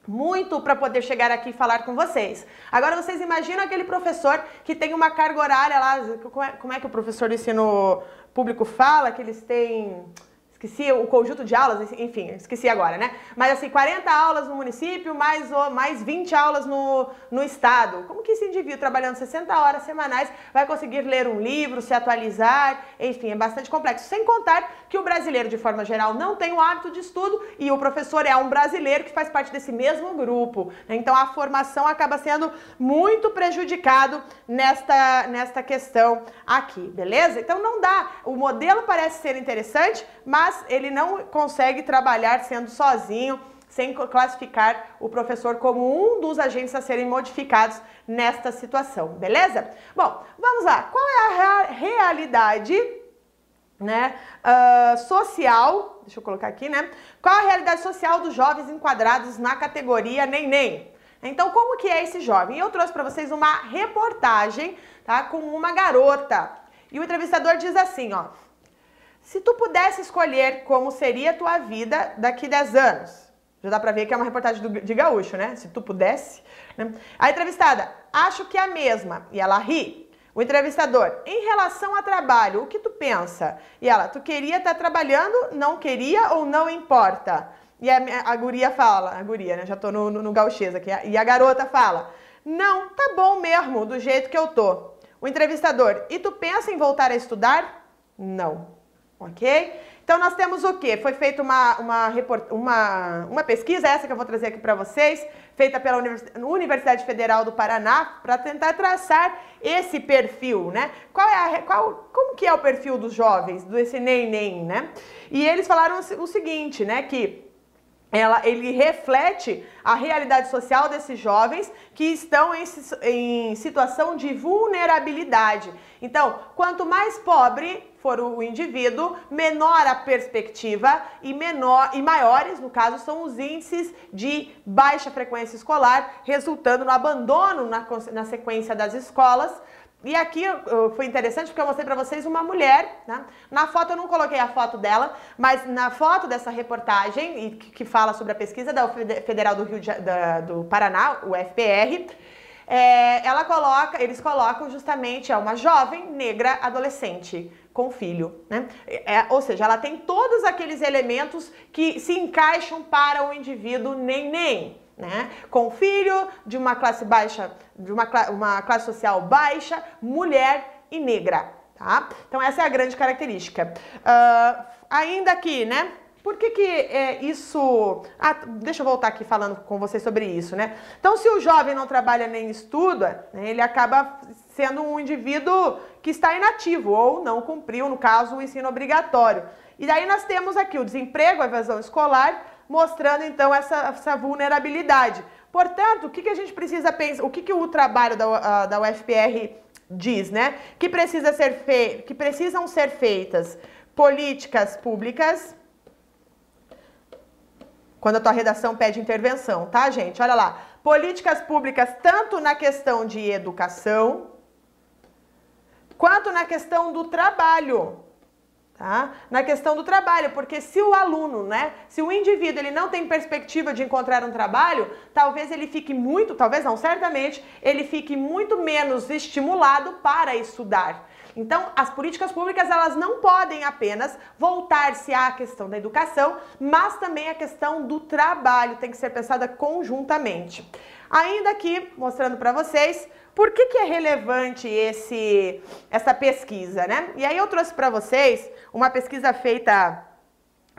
muito para poder chegar aqui e falar com vocês. Agora vocês imaginam aquele professor que tem uma carga horária lá, como é, como é que o professor do ensino público fala que eles têm esqueci o conjunto de aulas, enfim, esqueci agora, né? Mas assim, 40 aulas no município, mais, mais 20 aulas no, no estado. Como que esse indivíduo trabalhando 60 horas semanais vai conseguir ler um livro, se atualizar? Enfim, é bastante complexo. Sem contar que o brasileiro, de forma geral, não tem o hábito de estudo e o professor é um brasileiro que faz parte desse mesmo grupo. Então a formação acaba sendo muito prejudicado nesta, nesta questão aqui, beleza? Então não dá. O modelo parece ser interessante, mas mas ele não consegue trabalhar sendo sozinho, sem classificar o professor como um dos agentes a serem modificados nesta situação, beleza? Bom, vamos lá. Qual é a realidade né, uh, social, deixa eu colocar aqui, né? Qual a realidade social dos jovens enquadrados na categoria nem-nem? Então, como que é esse jovem? Eu trouxe para vocês uma reportagem, tá, com uma garota. E o entrevistador diz assim, ó: se tu pudesse escolher como seria a tua vida daqui 10 anos, já dá pra ver que é uma reportagem do, de gaúcho, né? Se tu pudesse. Né? A entrevistada, acho que é a mesma. E ela ri. O entrevistador, em relação a trabalho, o que tu pensa? E ela, tu queria estar tá trabalhando, não queria ou não importa? E a, a guria fala, a guria, né? Já tô no, no, no gauchês aqui. E a garota fala, não, tá bom mesmo, do jeito que eu tô. O entrevistador, e tu pensa em voltar a estudar? Não ok? Então nós temos o que? Foi feita uma, uma, uma, uma pesquisa, essa que eu vou trazer aqui para vocês, feita pela Universidade Federal do Paraná, para tentar traçar esse perfil, né? Qual é a, qual, como que é o perfil dos jovens, desse nem-nem, né? E eles falaram o seguinte, né, que ela, ele reflete a realidade social desses jovens que estão em, em situação de vulnerabilidade. Então, quanto mais pobre for o indivíduo, menor a perspectiva e menor e maiores, no caso, são os índices de baixa frequência escolar, resultando no abandono na, na sequência das escolas e aqui foi interessante porque eu mostrei para vocês uma mulher, né? Na foto eu não coloquei a foto dela, mas na foto dessa reportagem que fala sobre a pesquisa da Federal do Rio de, da, do Paraná, o FPR, é, ela coloca, eles colocam justamente é uma jovem negra adolescente com filho, né? É, ou seja, ela tem todos aqueles elementos que se encaixam para o indivíduo nem-nem né? Com filho de uma classe baixa, de uma, uma classe social baixa, mulher e negra, tá? Então essa é a grande característica. Uh, ainda aqui, né? Por que, que é, isso. Ah, deixa eu voltar aqui falando com vocês sobre isso, né? Então, se o jovem não trabalha nem estuda, né, ele acaba sendo um indivíduo que está inativo ou não cumpriu, no caso, o ensino obrigatório. E daí nós temos aqui o desemprego, a evasão escolar mostrando então essa, essa vulnerabilidade. Portanto, o que, que a gente precisa pensar, o que, que o trabalho da, da UFPR diz, né? Que, precisa ser fe, que precisam ser feitas políticas públicas. Quando a tua redação pede intervenção, tá, gente? Olha lá. Políticas públicas tanto na questão de educação, quanto na questão do trabalho. Tá? Na questão do trabalho, porque se o aluno, né, se o indivíduo ele não tem perspectiva de encontrar um trabalho, talvez ele fique muito, talvez não, certamente, ele fique muito menos estimulado para estudar. Então, as políticas públicas elas não podem apenas voltar-se à questão da educação, mas também a questão do trabalho tem que ser pensada conjuntamente. Ainda aqui, mostrando para vocês por que, que é relevante esse, essa pesquisa, né? E aí eu trouxe para vocês uma pesquisa feita,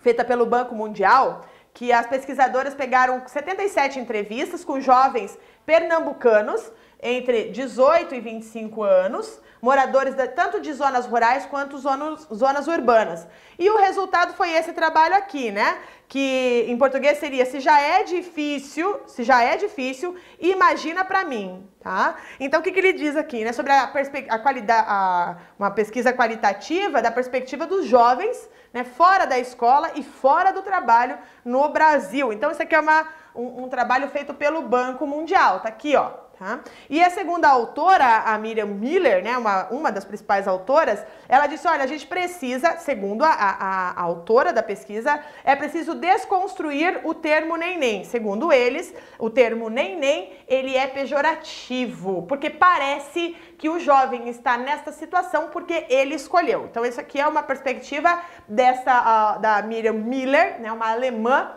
feita pelo Banco Mundial, que as pesquisadoras pegaram 77 entrevistas com jovens pernambucanos entre 18 e 25 anos, moradores tanto de zonas rurais quanto zonas, zonas urbanas. E o resultado foi esse trabalho aqui, né? Que em português seria: se já é difícil, se já é difícil, imagina para mim, tá? Então o que, que ele diz aqui, né? Sobre a, a qualidade, a, uma pesquisa qualitativa da perspectiva dos jovens, né? Fora da escola e fora do trabalho no Brasil. Então isso aqui é uma, um, um trabalho feito pelo Banco Mundial, tá aqui, ó. Tá? E a segunda autora, a Miriam Miller, né, uma, uma das principais autoras, ela disse: olha, a gente precisa, segundo a, a, a autora da pesquisa, é preciso desconstruir o termo neném. Segundo eles, o termo neném ele é pejorativo, porque parece que o jovem está nesta situação porque ele escolheu. Então, isso aqui é uma perspectiva dessa, uh, da Miriam Miller, né, uma alemã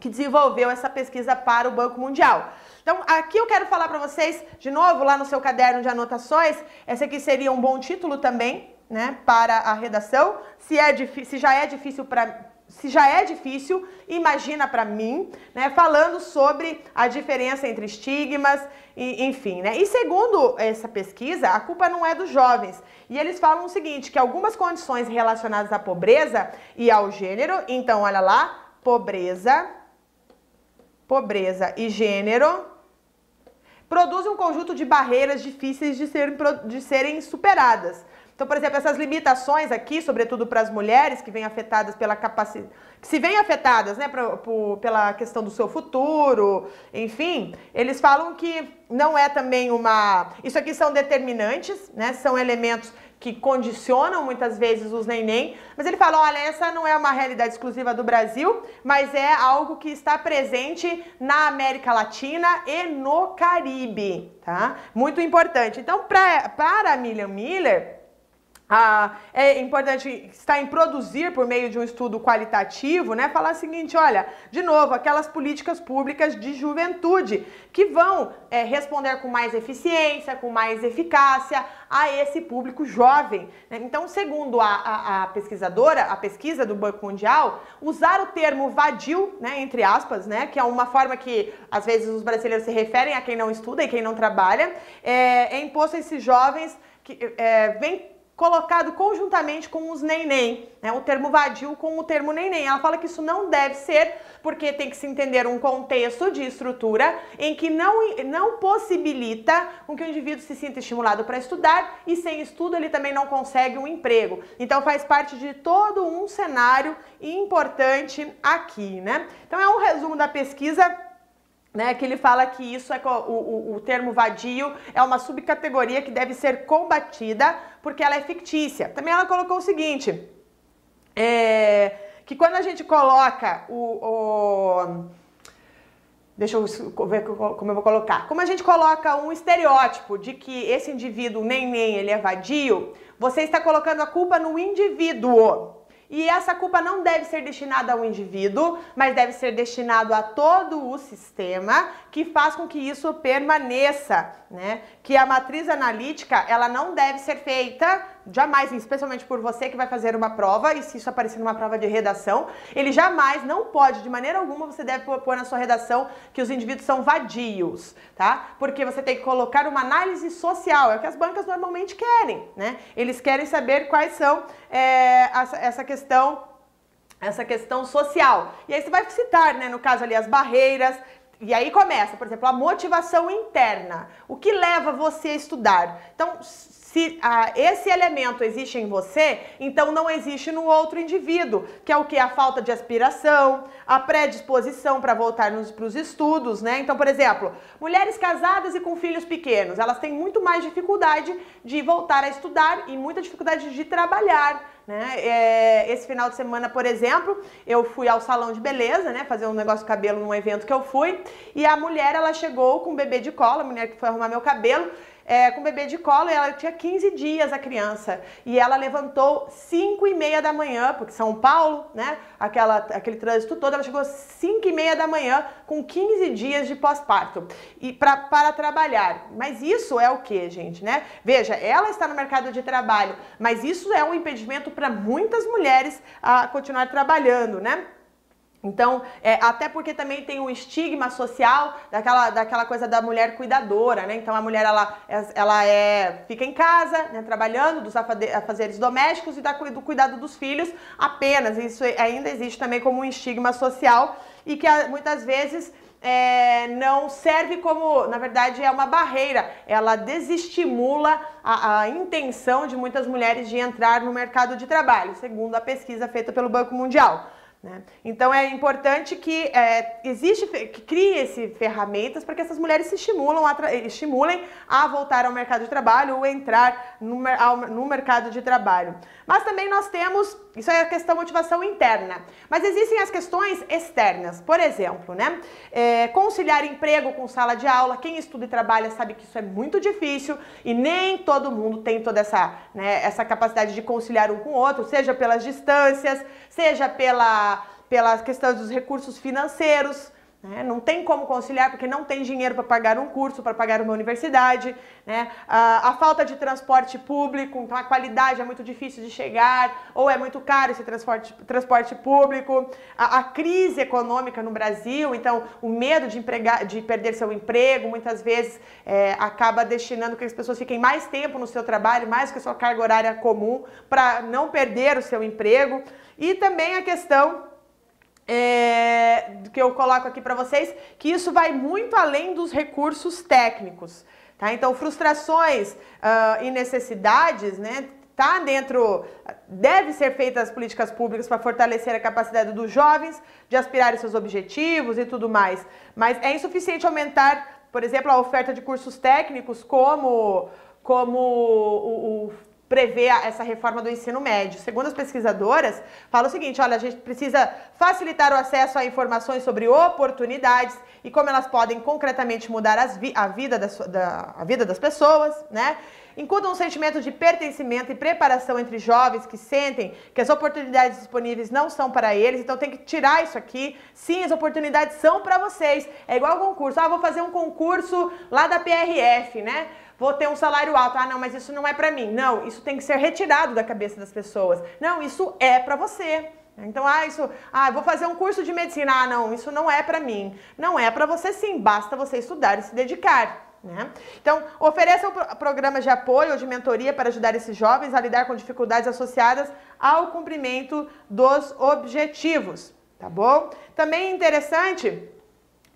que desenvolveu essa pesquisa para o Banco Mundial. Então, aqui eu quero falar para vocês, de novo, lá no seu caderno de anotações, esse aqui seria um bom título também, né, para a redação. Se, é, se já é difícil para se já é difícil, imagina para mim, né, falando sobre a diferença entre estigmas, e, enfim, né? E segundo essa pesquisa, a culpa não é dos jovens. E eles falam o seguinte, que algumas condições relacionadas à pobreza e ao gênero, então olha lá, pobreza, pobreza e gênero produzem um conjunto de barreiras difíceis de serem, de serem superadas. Então, por exemplo, essas limitações aqui, sobretudo para as mulheres que vêm afetadas pela capacidade, se vêm afetadas, né, pra, pela questão do seu futuro, enfim, eles falam que não é também uma. Isso aqui são determinantes, né? São elementos que condicionam muitas vezes os neném, mas ele fala, olha, essa não é uma realidade exclusiva do Brasil, mas é algo que está presente na América Latina e no Caribe, tá? Muito importante. Então, pra, para a Miriam Miller, ah, é importante estar em produzir por meio de um estudo qualitativo, né? Falar o seguinte, olha, de novo, aquelas políticas públicas de juventude que vão é, responder com mais eficiência, com mais eficácia a esse público jovem. Né? Então, segundo a, a, a, pesquisadora, a pesquisa do Banco Mundial, usar o termo vadio, né, entre aspas, né, que é uma forma que às vezes os brasileiros se referem a quem não estuda e quem não trabalha, é, é imposto a esses jovens que é, vem colocado conjuntamente com os nem-nem, né? o termo vadio com o termo nem-nem. Ela fala que isso não deve ser, porque tem que se entender um contexto de estrutura em que não, não possibilita com que o indivíduo se sinta estimulado para estudar e sem estudo ele também não consegue um emprego. Então faz parte de todo um cenário importante aqui, né? Então é um resumo da pesquisa né, que ele fala que isso é o, o, o, termo vadio é uma subcategoria que deve ser combatida porque ela é fictícia. Também ela colocou o seguinte, é, que quando a gente coloca o, o deixa eu ver como eu vou colocar. Como a gente coloca um estereótipo de que esse indivíduo nem nem ele é vadio, você está colocando a culpa no indivíduo. E essa culpa não deve ser destinada ao indivíduo, mas deve ser destinado a todo o sistema que faz com que isso permaneça, né? Que a matriz analítica, ela não deve ser feita jamais, especialmente por você que vai fazer uma prova, e se isso aparecer numa prova de redação, ele jamais, não pode, de maneira alguma, você deve pôr na sua redação que os indivíduos são vadios, tá? Porque você tem que colocar uma análise social, é o que as bancas normalmente querem, né? Eles querem saber quais são é, essa questão essa questão social. E aí você vai citar, né, no caso ali, as barreiras, e aí começa, por exemplo, a motivação interna. O que leva você a estudar? Então, se ah, esse elemento existe em você, então não existe no outro indivíduo, que é o que? A falta de aspiração, a predisposição para voltar para os estudos, né? Então, por exemplo, mulheres casadas e com filhos pequenos, elas têm muito mais dificuldade de voltar a estudar e muita dificuldade de trabalhar. Né? É, esse final de semana, por exemplo, eu fui ao salão de beleza, né, fazer um negócio de cabelo num evento que eu fui, e a mulher ela chegou com um bebê de cola, a mulher que foi arrumar meu cabelo, é, com bebê de colo e ela tinha 15 dias a criança. E ela levantou 5 e meia da manhã, porque São Paulo, né? Aquela, aquele trânsito todo, ela chegou 5 e meia da manhã com 15 dias de pós-parto e pra, para trabalhar. Mas isso é o que, gente, né? Veja, ela está no mercado de trabalho, mas isso é um impedimento para muitas mulheres a continuar trabalhando, né? Então, é, até porque também tem um estigma social daquela, daquela coisa da mulher cuidadora, né? Então a mulher ela, ela é, fica em casa, né, trabalhando dos afazeres domésticos e do cuidado dos filhos apenas. Isso ainda existe também como um estigma social e que muitas vezes é, não serve como, na verdade, é uma barreira. Ela desestimula a, a, intenção de muitas mulheres de entrar no mercado de trabalho, segundo a pesquisa feita pelo Banco Mundial. Né? Então é importante que é, existe, que crie-se ferramentas para que essas mulheres se estimulam a estimulem a voltar ao mercado de trabalho ou entrar no, no mercado de trabalho. Mas também nós temos, isso é a questão motivação interna, mas existem as questões externas. Por exemplo, né, é, conciliar emprego com sala de aula. Quem estuda e trabalha sabe que isso é muito difícil e nem todo mundo tem toda essa, né, essa capacidade de conciliar um com o outro, seja pelas distâncias, seja pela pela, questão dos recursos financeiros. Né? Não tem como conciliar porque não tem dinheiro para pagar um curso, para pagar uma universidade. Né? A, a, falta de transporte público, então a qualidade é muito difícil de chegar, ou é muito caro esse transporte, transporte público. A, a crise econômica no Brasil, então o medo de, empregar, de perder seu emprego, muitas vezes é, acaba destinando que as pessoas fiquem mais tempo no seu trabalho, mais que a sua carga horária comum, para não perder o seu emprego. E também a questão é, que eu coloco aqui para vocês, que isso vai muito além dos recursos técnicos. Tá? Então, frustrações uh, e necessidades, né? Tá dentro, deve ser feitas as políticas públicas para fortalecer a capacidade dos jovens de aspirar seus objetivos e tudo mais. Mas é insuficiente aumentar, por exemplo, a oferta de cursos técnicos como, como o, o prevê essa reforma do ensino médio. Segundo as pesquisadoras, fala o seguinte: olha, a gente precisa facilitar o acesso a informações sobre oportunidades e como elas podem concretamente mudar vi a, vida da, a vida das pessoas, né? Enquanto um sentimento de pertencimento e preparação entre jovens que sentem que as oportunidades disponíveis não são para eles, então tem que tirar isso aqui. Sim, as oportunidades são para vocês. É igual concurso. Ah, vou fazer um concurso lá da PRF, né? vou ter um salário alto. Ah, não, mas isso não é para mim. Não, isso tem que ser retirado da cabeça das pessoas. Não, isso é para você. Então, ah, isso, ah, vou fazer um curso de medicina. Ah, não, isso não é para mim. Não é para você sim, basta você estudar e se dedicar. Né? Então, ofereçam programas de apoio ou de mentoria para ajudar esses jovens a lidar com dificuldades associadas ao cumprimento dos objetivos, tá bom? Também é interessante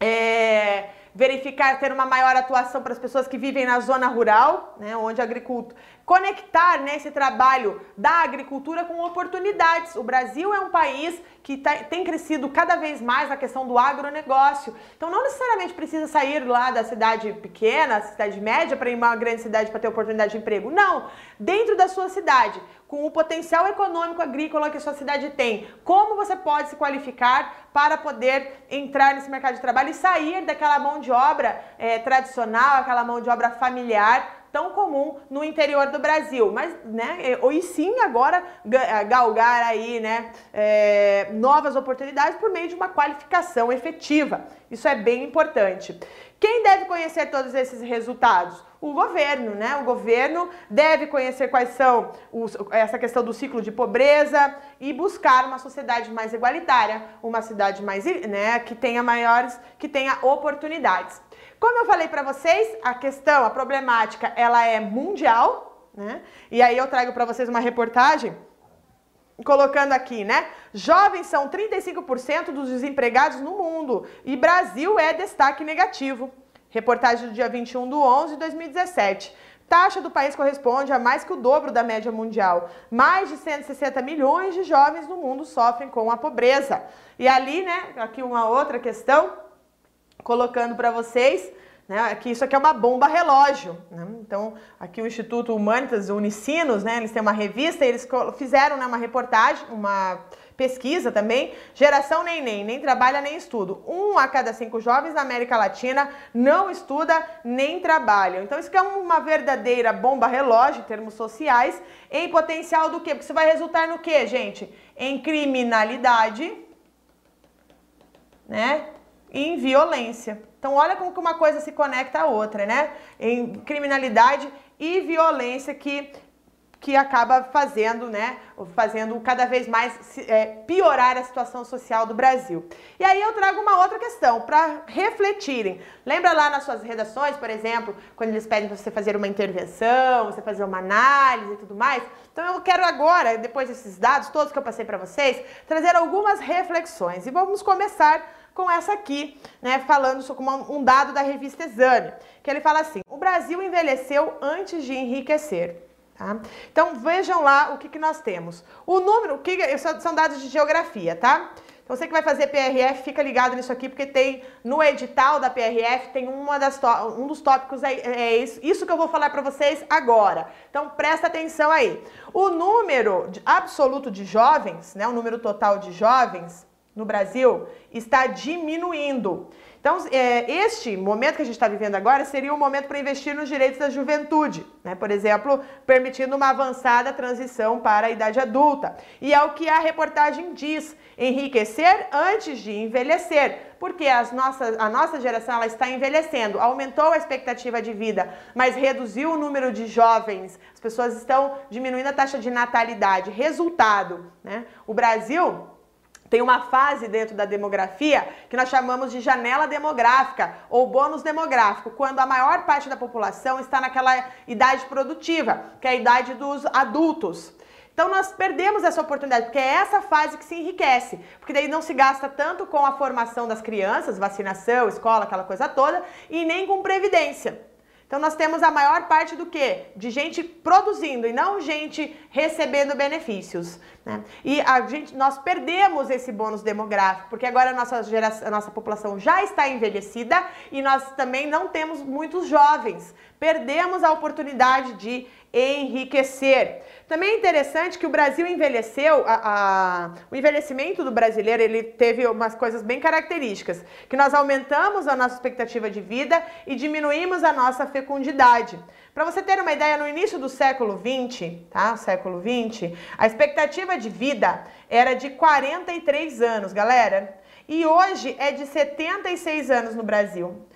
é, verificar, ter uma maior atuação para as pessoas que vivem na zona rural, né, onde a agricultura, conectar né, esse trabalho da agricultura com oportunidades. O Brasil é um país que tá, tem crescido cada vez mais a questão do agronegócio. Então não necessariamente precisa sair lá da cidade pequena, cidade média, para ir uma grande cidade para ter oportunidade de emprego. Não, dentro da sua cidade, com o potencial econômico agrícola que a sua cidade tem, como você pode se qualificar para poder entrar nesse mercado de trabalho e sair daquela mão de obra é, tradicional, aquela mão de obra familiar tão comum no interior do Brasil, mas, né, e sim agora eh, galgar aí, né, é, novas oportunidades por meio de uma qualificação efetiva. Isso é bem importante. Quem deve conhecer todos esses resultados? O governo, né? O governo deve conhecer quais são os, essa questão do ciclo de pobreza e buscar uma sociedade mais igualitária, uma cidade mais, né, que tenha maiores, que tenha oportunidades. Como eu falei para vocês, a questão, a problemática, ela é mundial, né? E aí eu trago para vocês uma reportagem colocando aqui, né? Jovens são 35% dos desempregados no mundo e Brasil é destaque negativo. Reportagem do dia 21 de 11 de 2017. Taxa do país corresponde a mais que o dobro da média mundial. Mais de 160 milhões de jovens no mundo sofrem com a pobreza. E ali, né, aqui uma outra questão, colocando para vocês né, que isso aqui é uma bomba relógio. Né? Então, aqui o Instituto Humanitas, Unicinos, né, eles têm uma revista, eles fizeram né, uma reportagem, uma pesquisa também, geração nem nem, trabalha nem estuda. Um a cada cinco jovens na América Latina não estuda nem trabalha. Então isso é uma verdadeira bomba relógio em termos sociais, em potencial do quê? Porque isso vai resultar no quê, gente? Em criminalidade, né? Em violência. Então, olha como que uma coisa se conecta à outra, né? Em criminalidade e violência que, que acaba fazendo, né? Fazendo cada vez mais é, piorar a situação social do Brasil. E aí eu trago uma outra questão para refletirem. Lembra lá nas suas redações, por exemplo, quando eles pedem para você fazer uma intervenção, você fazer uma análise e tudo mais? Então eu quero agora, depois desses dados todos que eu passei para vocês, trazer algumas reflexões. E vamos começar com essa aqui, né, falando como um dado da revista Exame, que ele fala assim: o Brasil envelheceu antes de enriquecer. Tá? Então vejam lá o que, que nós temos. O número, que são dados de geografia, tá? Então você que vai fazer PRF, fica ligado nisso aqui, porque tem no edital da PRF, tem uma das um dos tópicos, é, é isso, isso que eu vou falar para vocês agora. Então presta atenção aí. O número de, absoluto de jovens, né, o número total de jovens, no Brasil está diminuindo. Então, é, este momento que a gente está vivendo agora seria um momento para investir nos direitos da juventude, né? por exemplo, permitindo uma avançada transição para a idade adulta. E é o que a reportagem diz: enriquecer antes de envelhecer, porque as nossas, a nossa geração ela está envelhecendo, aumentou a expectativa de vida, mas reduziu o número de jovens, as pessoas estão diminuindo a taxa de natalidade. Resultado: né? o Brasil tem uma fase dentro da demografia que nós chamamos de janela demográfica ou bônus demográfico, quando a maior parte da população está naquela idade produtiva, que é a idade dos adultos. Então nós perdemos essa oportunidade, porque é essa fase que se enriquece, porque daí não se gasta tanto com a formação das crianças, vacinação, escola, aquela coisa toda, e nem com previdência. Então nós temos a maior parte do que? De gente produzindo e não gente recebendo benefícios. Né? E a gente, nós perdemos esse bônus demográfico, porque agora a nossa, geração, a nossa população já está envelhecida e nós também não temos muitos jovens. Perdemos a oportunidade de enriquecer. Também é interessante que o Brasil envelheceu, a, a, o envelhecimento do brasileiro ele teve umas coisas bem características, que nós aumentamos a nossa expectativa de vida e diminuímos a nossa fecundidade. Para você ter uma ideia, no início do século 20, tá? Século 20, a expectativa de vida era de 43 anos, galera. E hoje é de 76 anos no Brasil.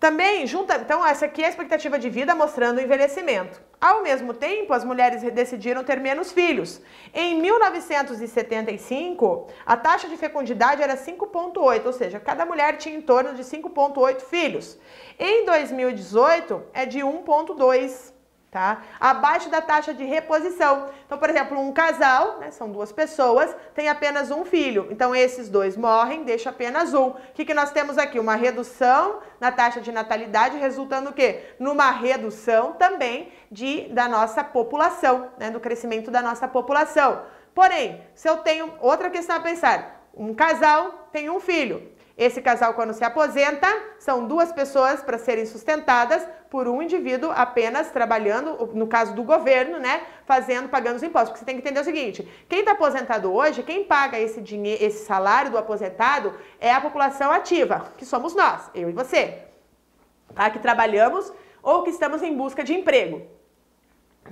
Também junta, então essa aqui é a expectativa de vida mostrando o envelhecimento. Ao mesmo tempo, as mulheres decidiram ter menos filhos. Em 1975, a taxa de fecundidade era 5.8, ou seja, cada mulher tinha em torno de 5.8 filhos. Em 2018 é de 1.2 tá? Abaixo da taxa de reposição. Então, por exemplo, um casal, né, são duas pessoas, tem apenas um filho. Então, esses dois morrem, deixa apenas um. O que, que nós temos aqui? Uma redução na taxa de natalidade, resultando o quê? Numa redução também de, da nossa população, né, do crescimento da nossa população. Porém, se eu tenho outra questão a pensar, um casal tem um filho, esse casal, quando se aposenta, são duas pessoas para serem sustentadas por um indivíduo apenas trabalhando, no caso do governo, né, fazendo, pagando os impostos. Porque você tem que entender o seguinte: quem está aposentado hoje, quem paga esse dinheiro, esse salário do aposentado é a população ativa, que somos nós, eu e você, tá? Que trabalhamos ou que estamos em busca de emprego.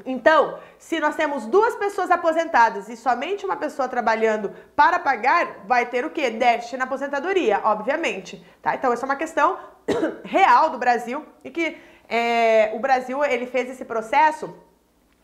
Então, se nós temos duas pessoas aposentadas e somente uma pessoa trabalhando para pagar, vai ter o quê? Déficit na aposentadoria, obviamente. Tá? Então, essa é uma questão real do Brasil e que é, o Brasil ele fez esse processo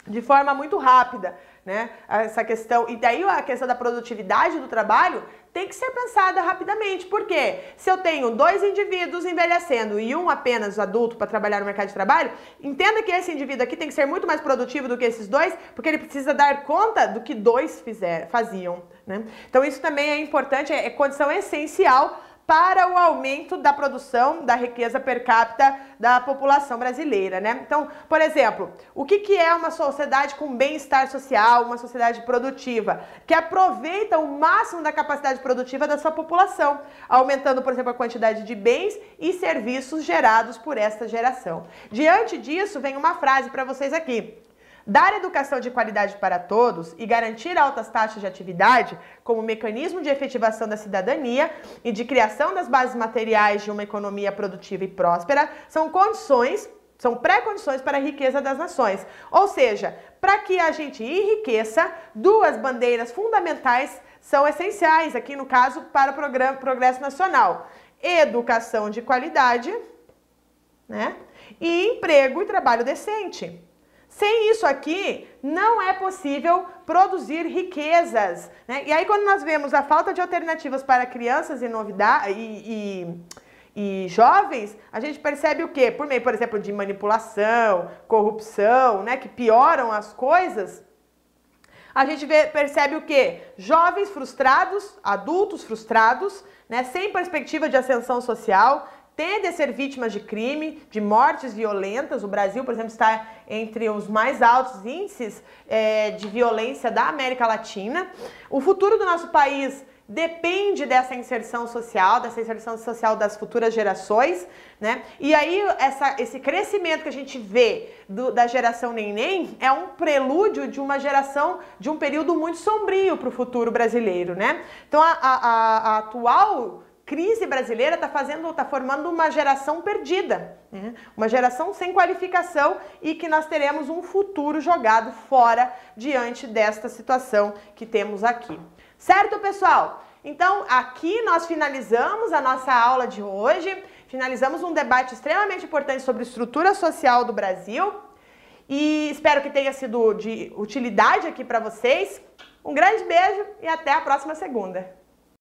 de forma muito rápida, né? Essa questão e daí a questão da produtividade do trabalho tem que ser pensada rapidamente. Por quê? Se eu tenho dois indivíduos envelhecendo e um apenas adulto para trabalhar no mercado de trabalho, entenda que esse indivíduo aqui tem que ser muito mais produtivo do que esses dois, porque ele precisa dar conta do que dois fizer, faziam. Né? Então isso também é importante, é, é condição essencial para o aumento da produção da riqueza per capita da população brasileira, né? Então, por exemplo, o que, que é uma sociedade com bem-estar social, uma sociedade produtiva, que aproveita o máximo da capacidade produtiva da sua população, aumentando, por exemplo, a quantidade de bens e serviços gerados por esta geração. Diante disso, vem uma frase para vocês aqui. Dar educação de qualidade para todos e garantir altas taxas de atividade como mecanismo de efetivação da cidadania e de criação das bases materiais de uma economia produtiva e próspera são condições são pré-condições para a riqueza das nações. Ou seja, para que a gente enriqueça, duas bandeiras fundamentais são essenciais, aqui no caso, para o programa Progresso Nacional: educação de qualidade né? e emprego e trabalho decente. Sem isso aqui, não é possível produzir riquezas. Né? E aí, quando nós vemos a falta de alternativas para crianças e, novidade, e, e, e jovens, a gente percebe o quê? Por meio, por exemplo, de manipulação, corrupção, né? que pioram as coisas. A gente vê, percebe o quê? Jovens frustrados, adultos frustrados, né? sem perspectiva de ascensão social, tendem a ser vítimas de crime, de mortes violentas. O Brasil, por exemplo, está entre os mais altos índices é, de violência da América Latina. O futuro do nosso país depende dessa inserção social, dessa inserção social das futuras gerações, né? E aí essa, esse crescimento que a gente vê do, da geração neném é um prelúdio de uma geração, de um período muito sombrio para o futuro brasileiro, né? Então a, a, a atual crise brasileira está fazendo, está formando uma geração perdida, né? uma geração sem qualificação e que nós teremos um futuro jogado fora diante desta situação que temos aqui. Certo, pessoal? Então, aqui nós finalizamos a nossa aula de hoje. Finalizamos um debate extremamente importante sobre estrutura social do Brasil e espero que tenha sido de utilidade aqui para vocês. Um grande beijo e até a próxima segunda.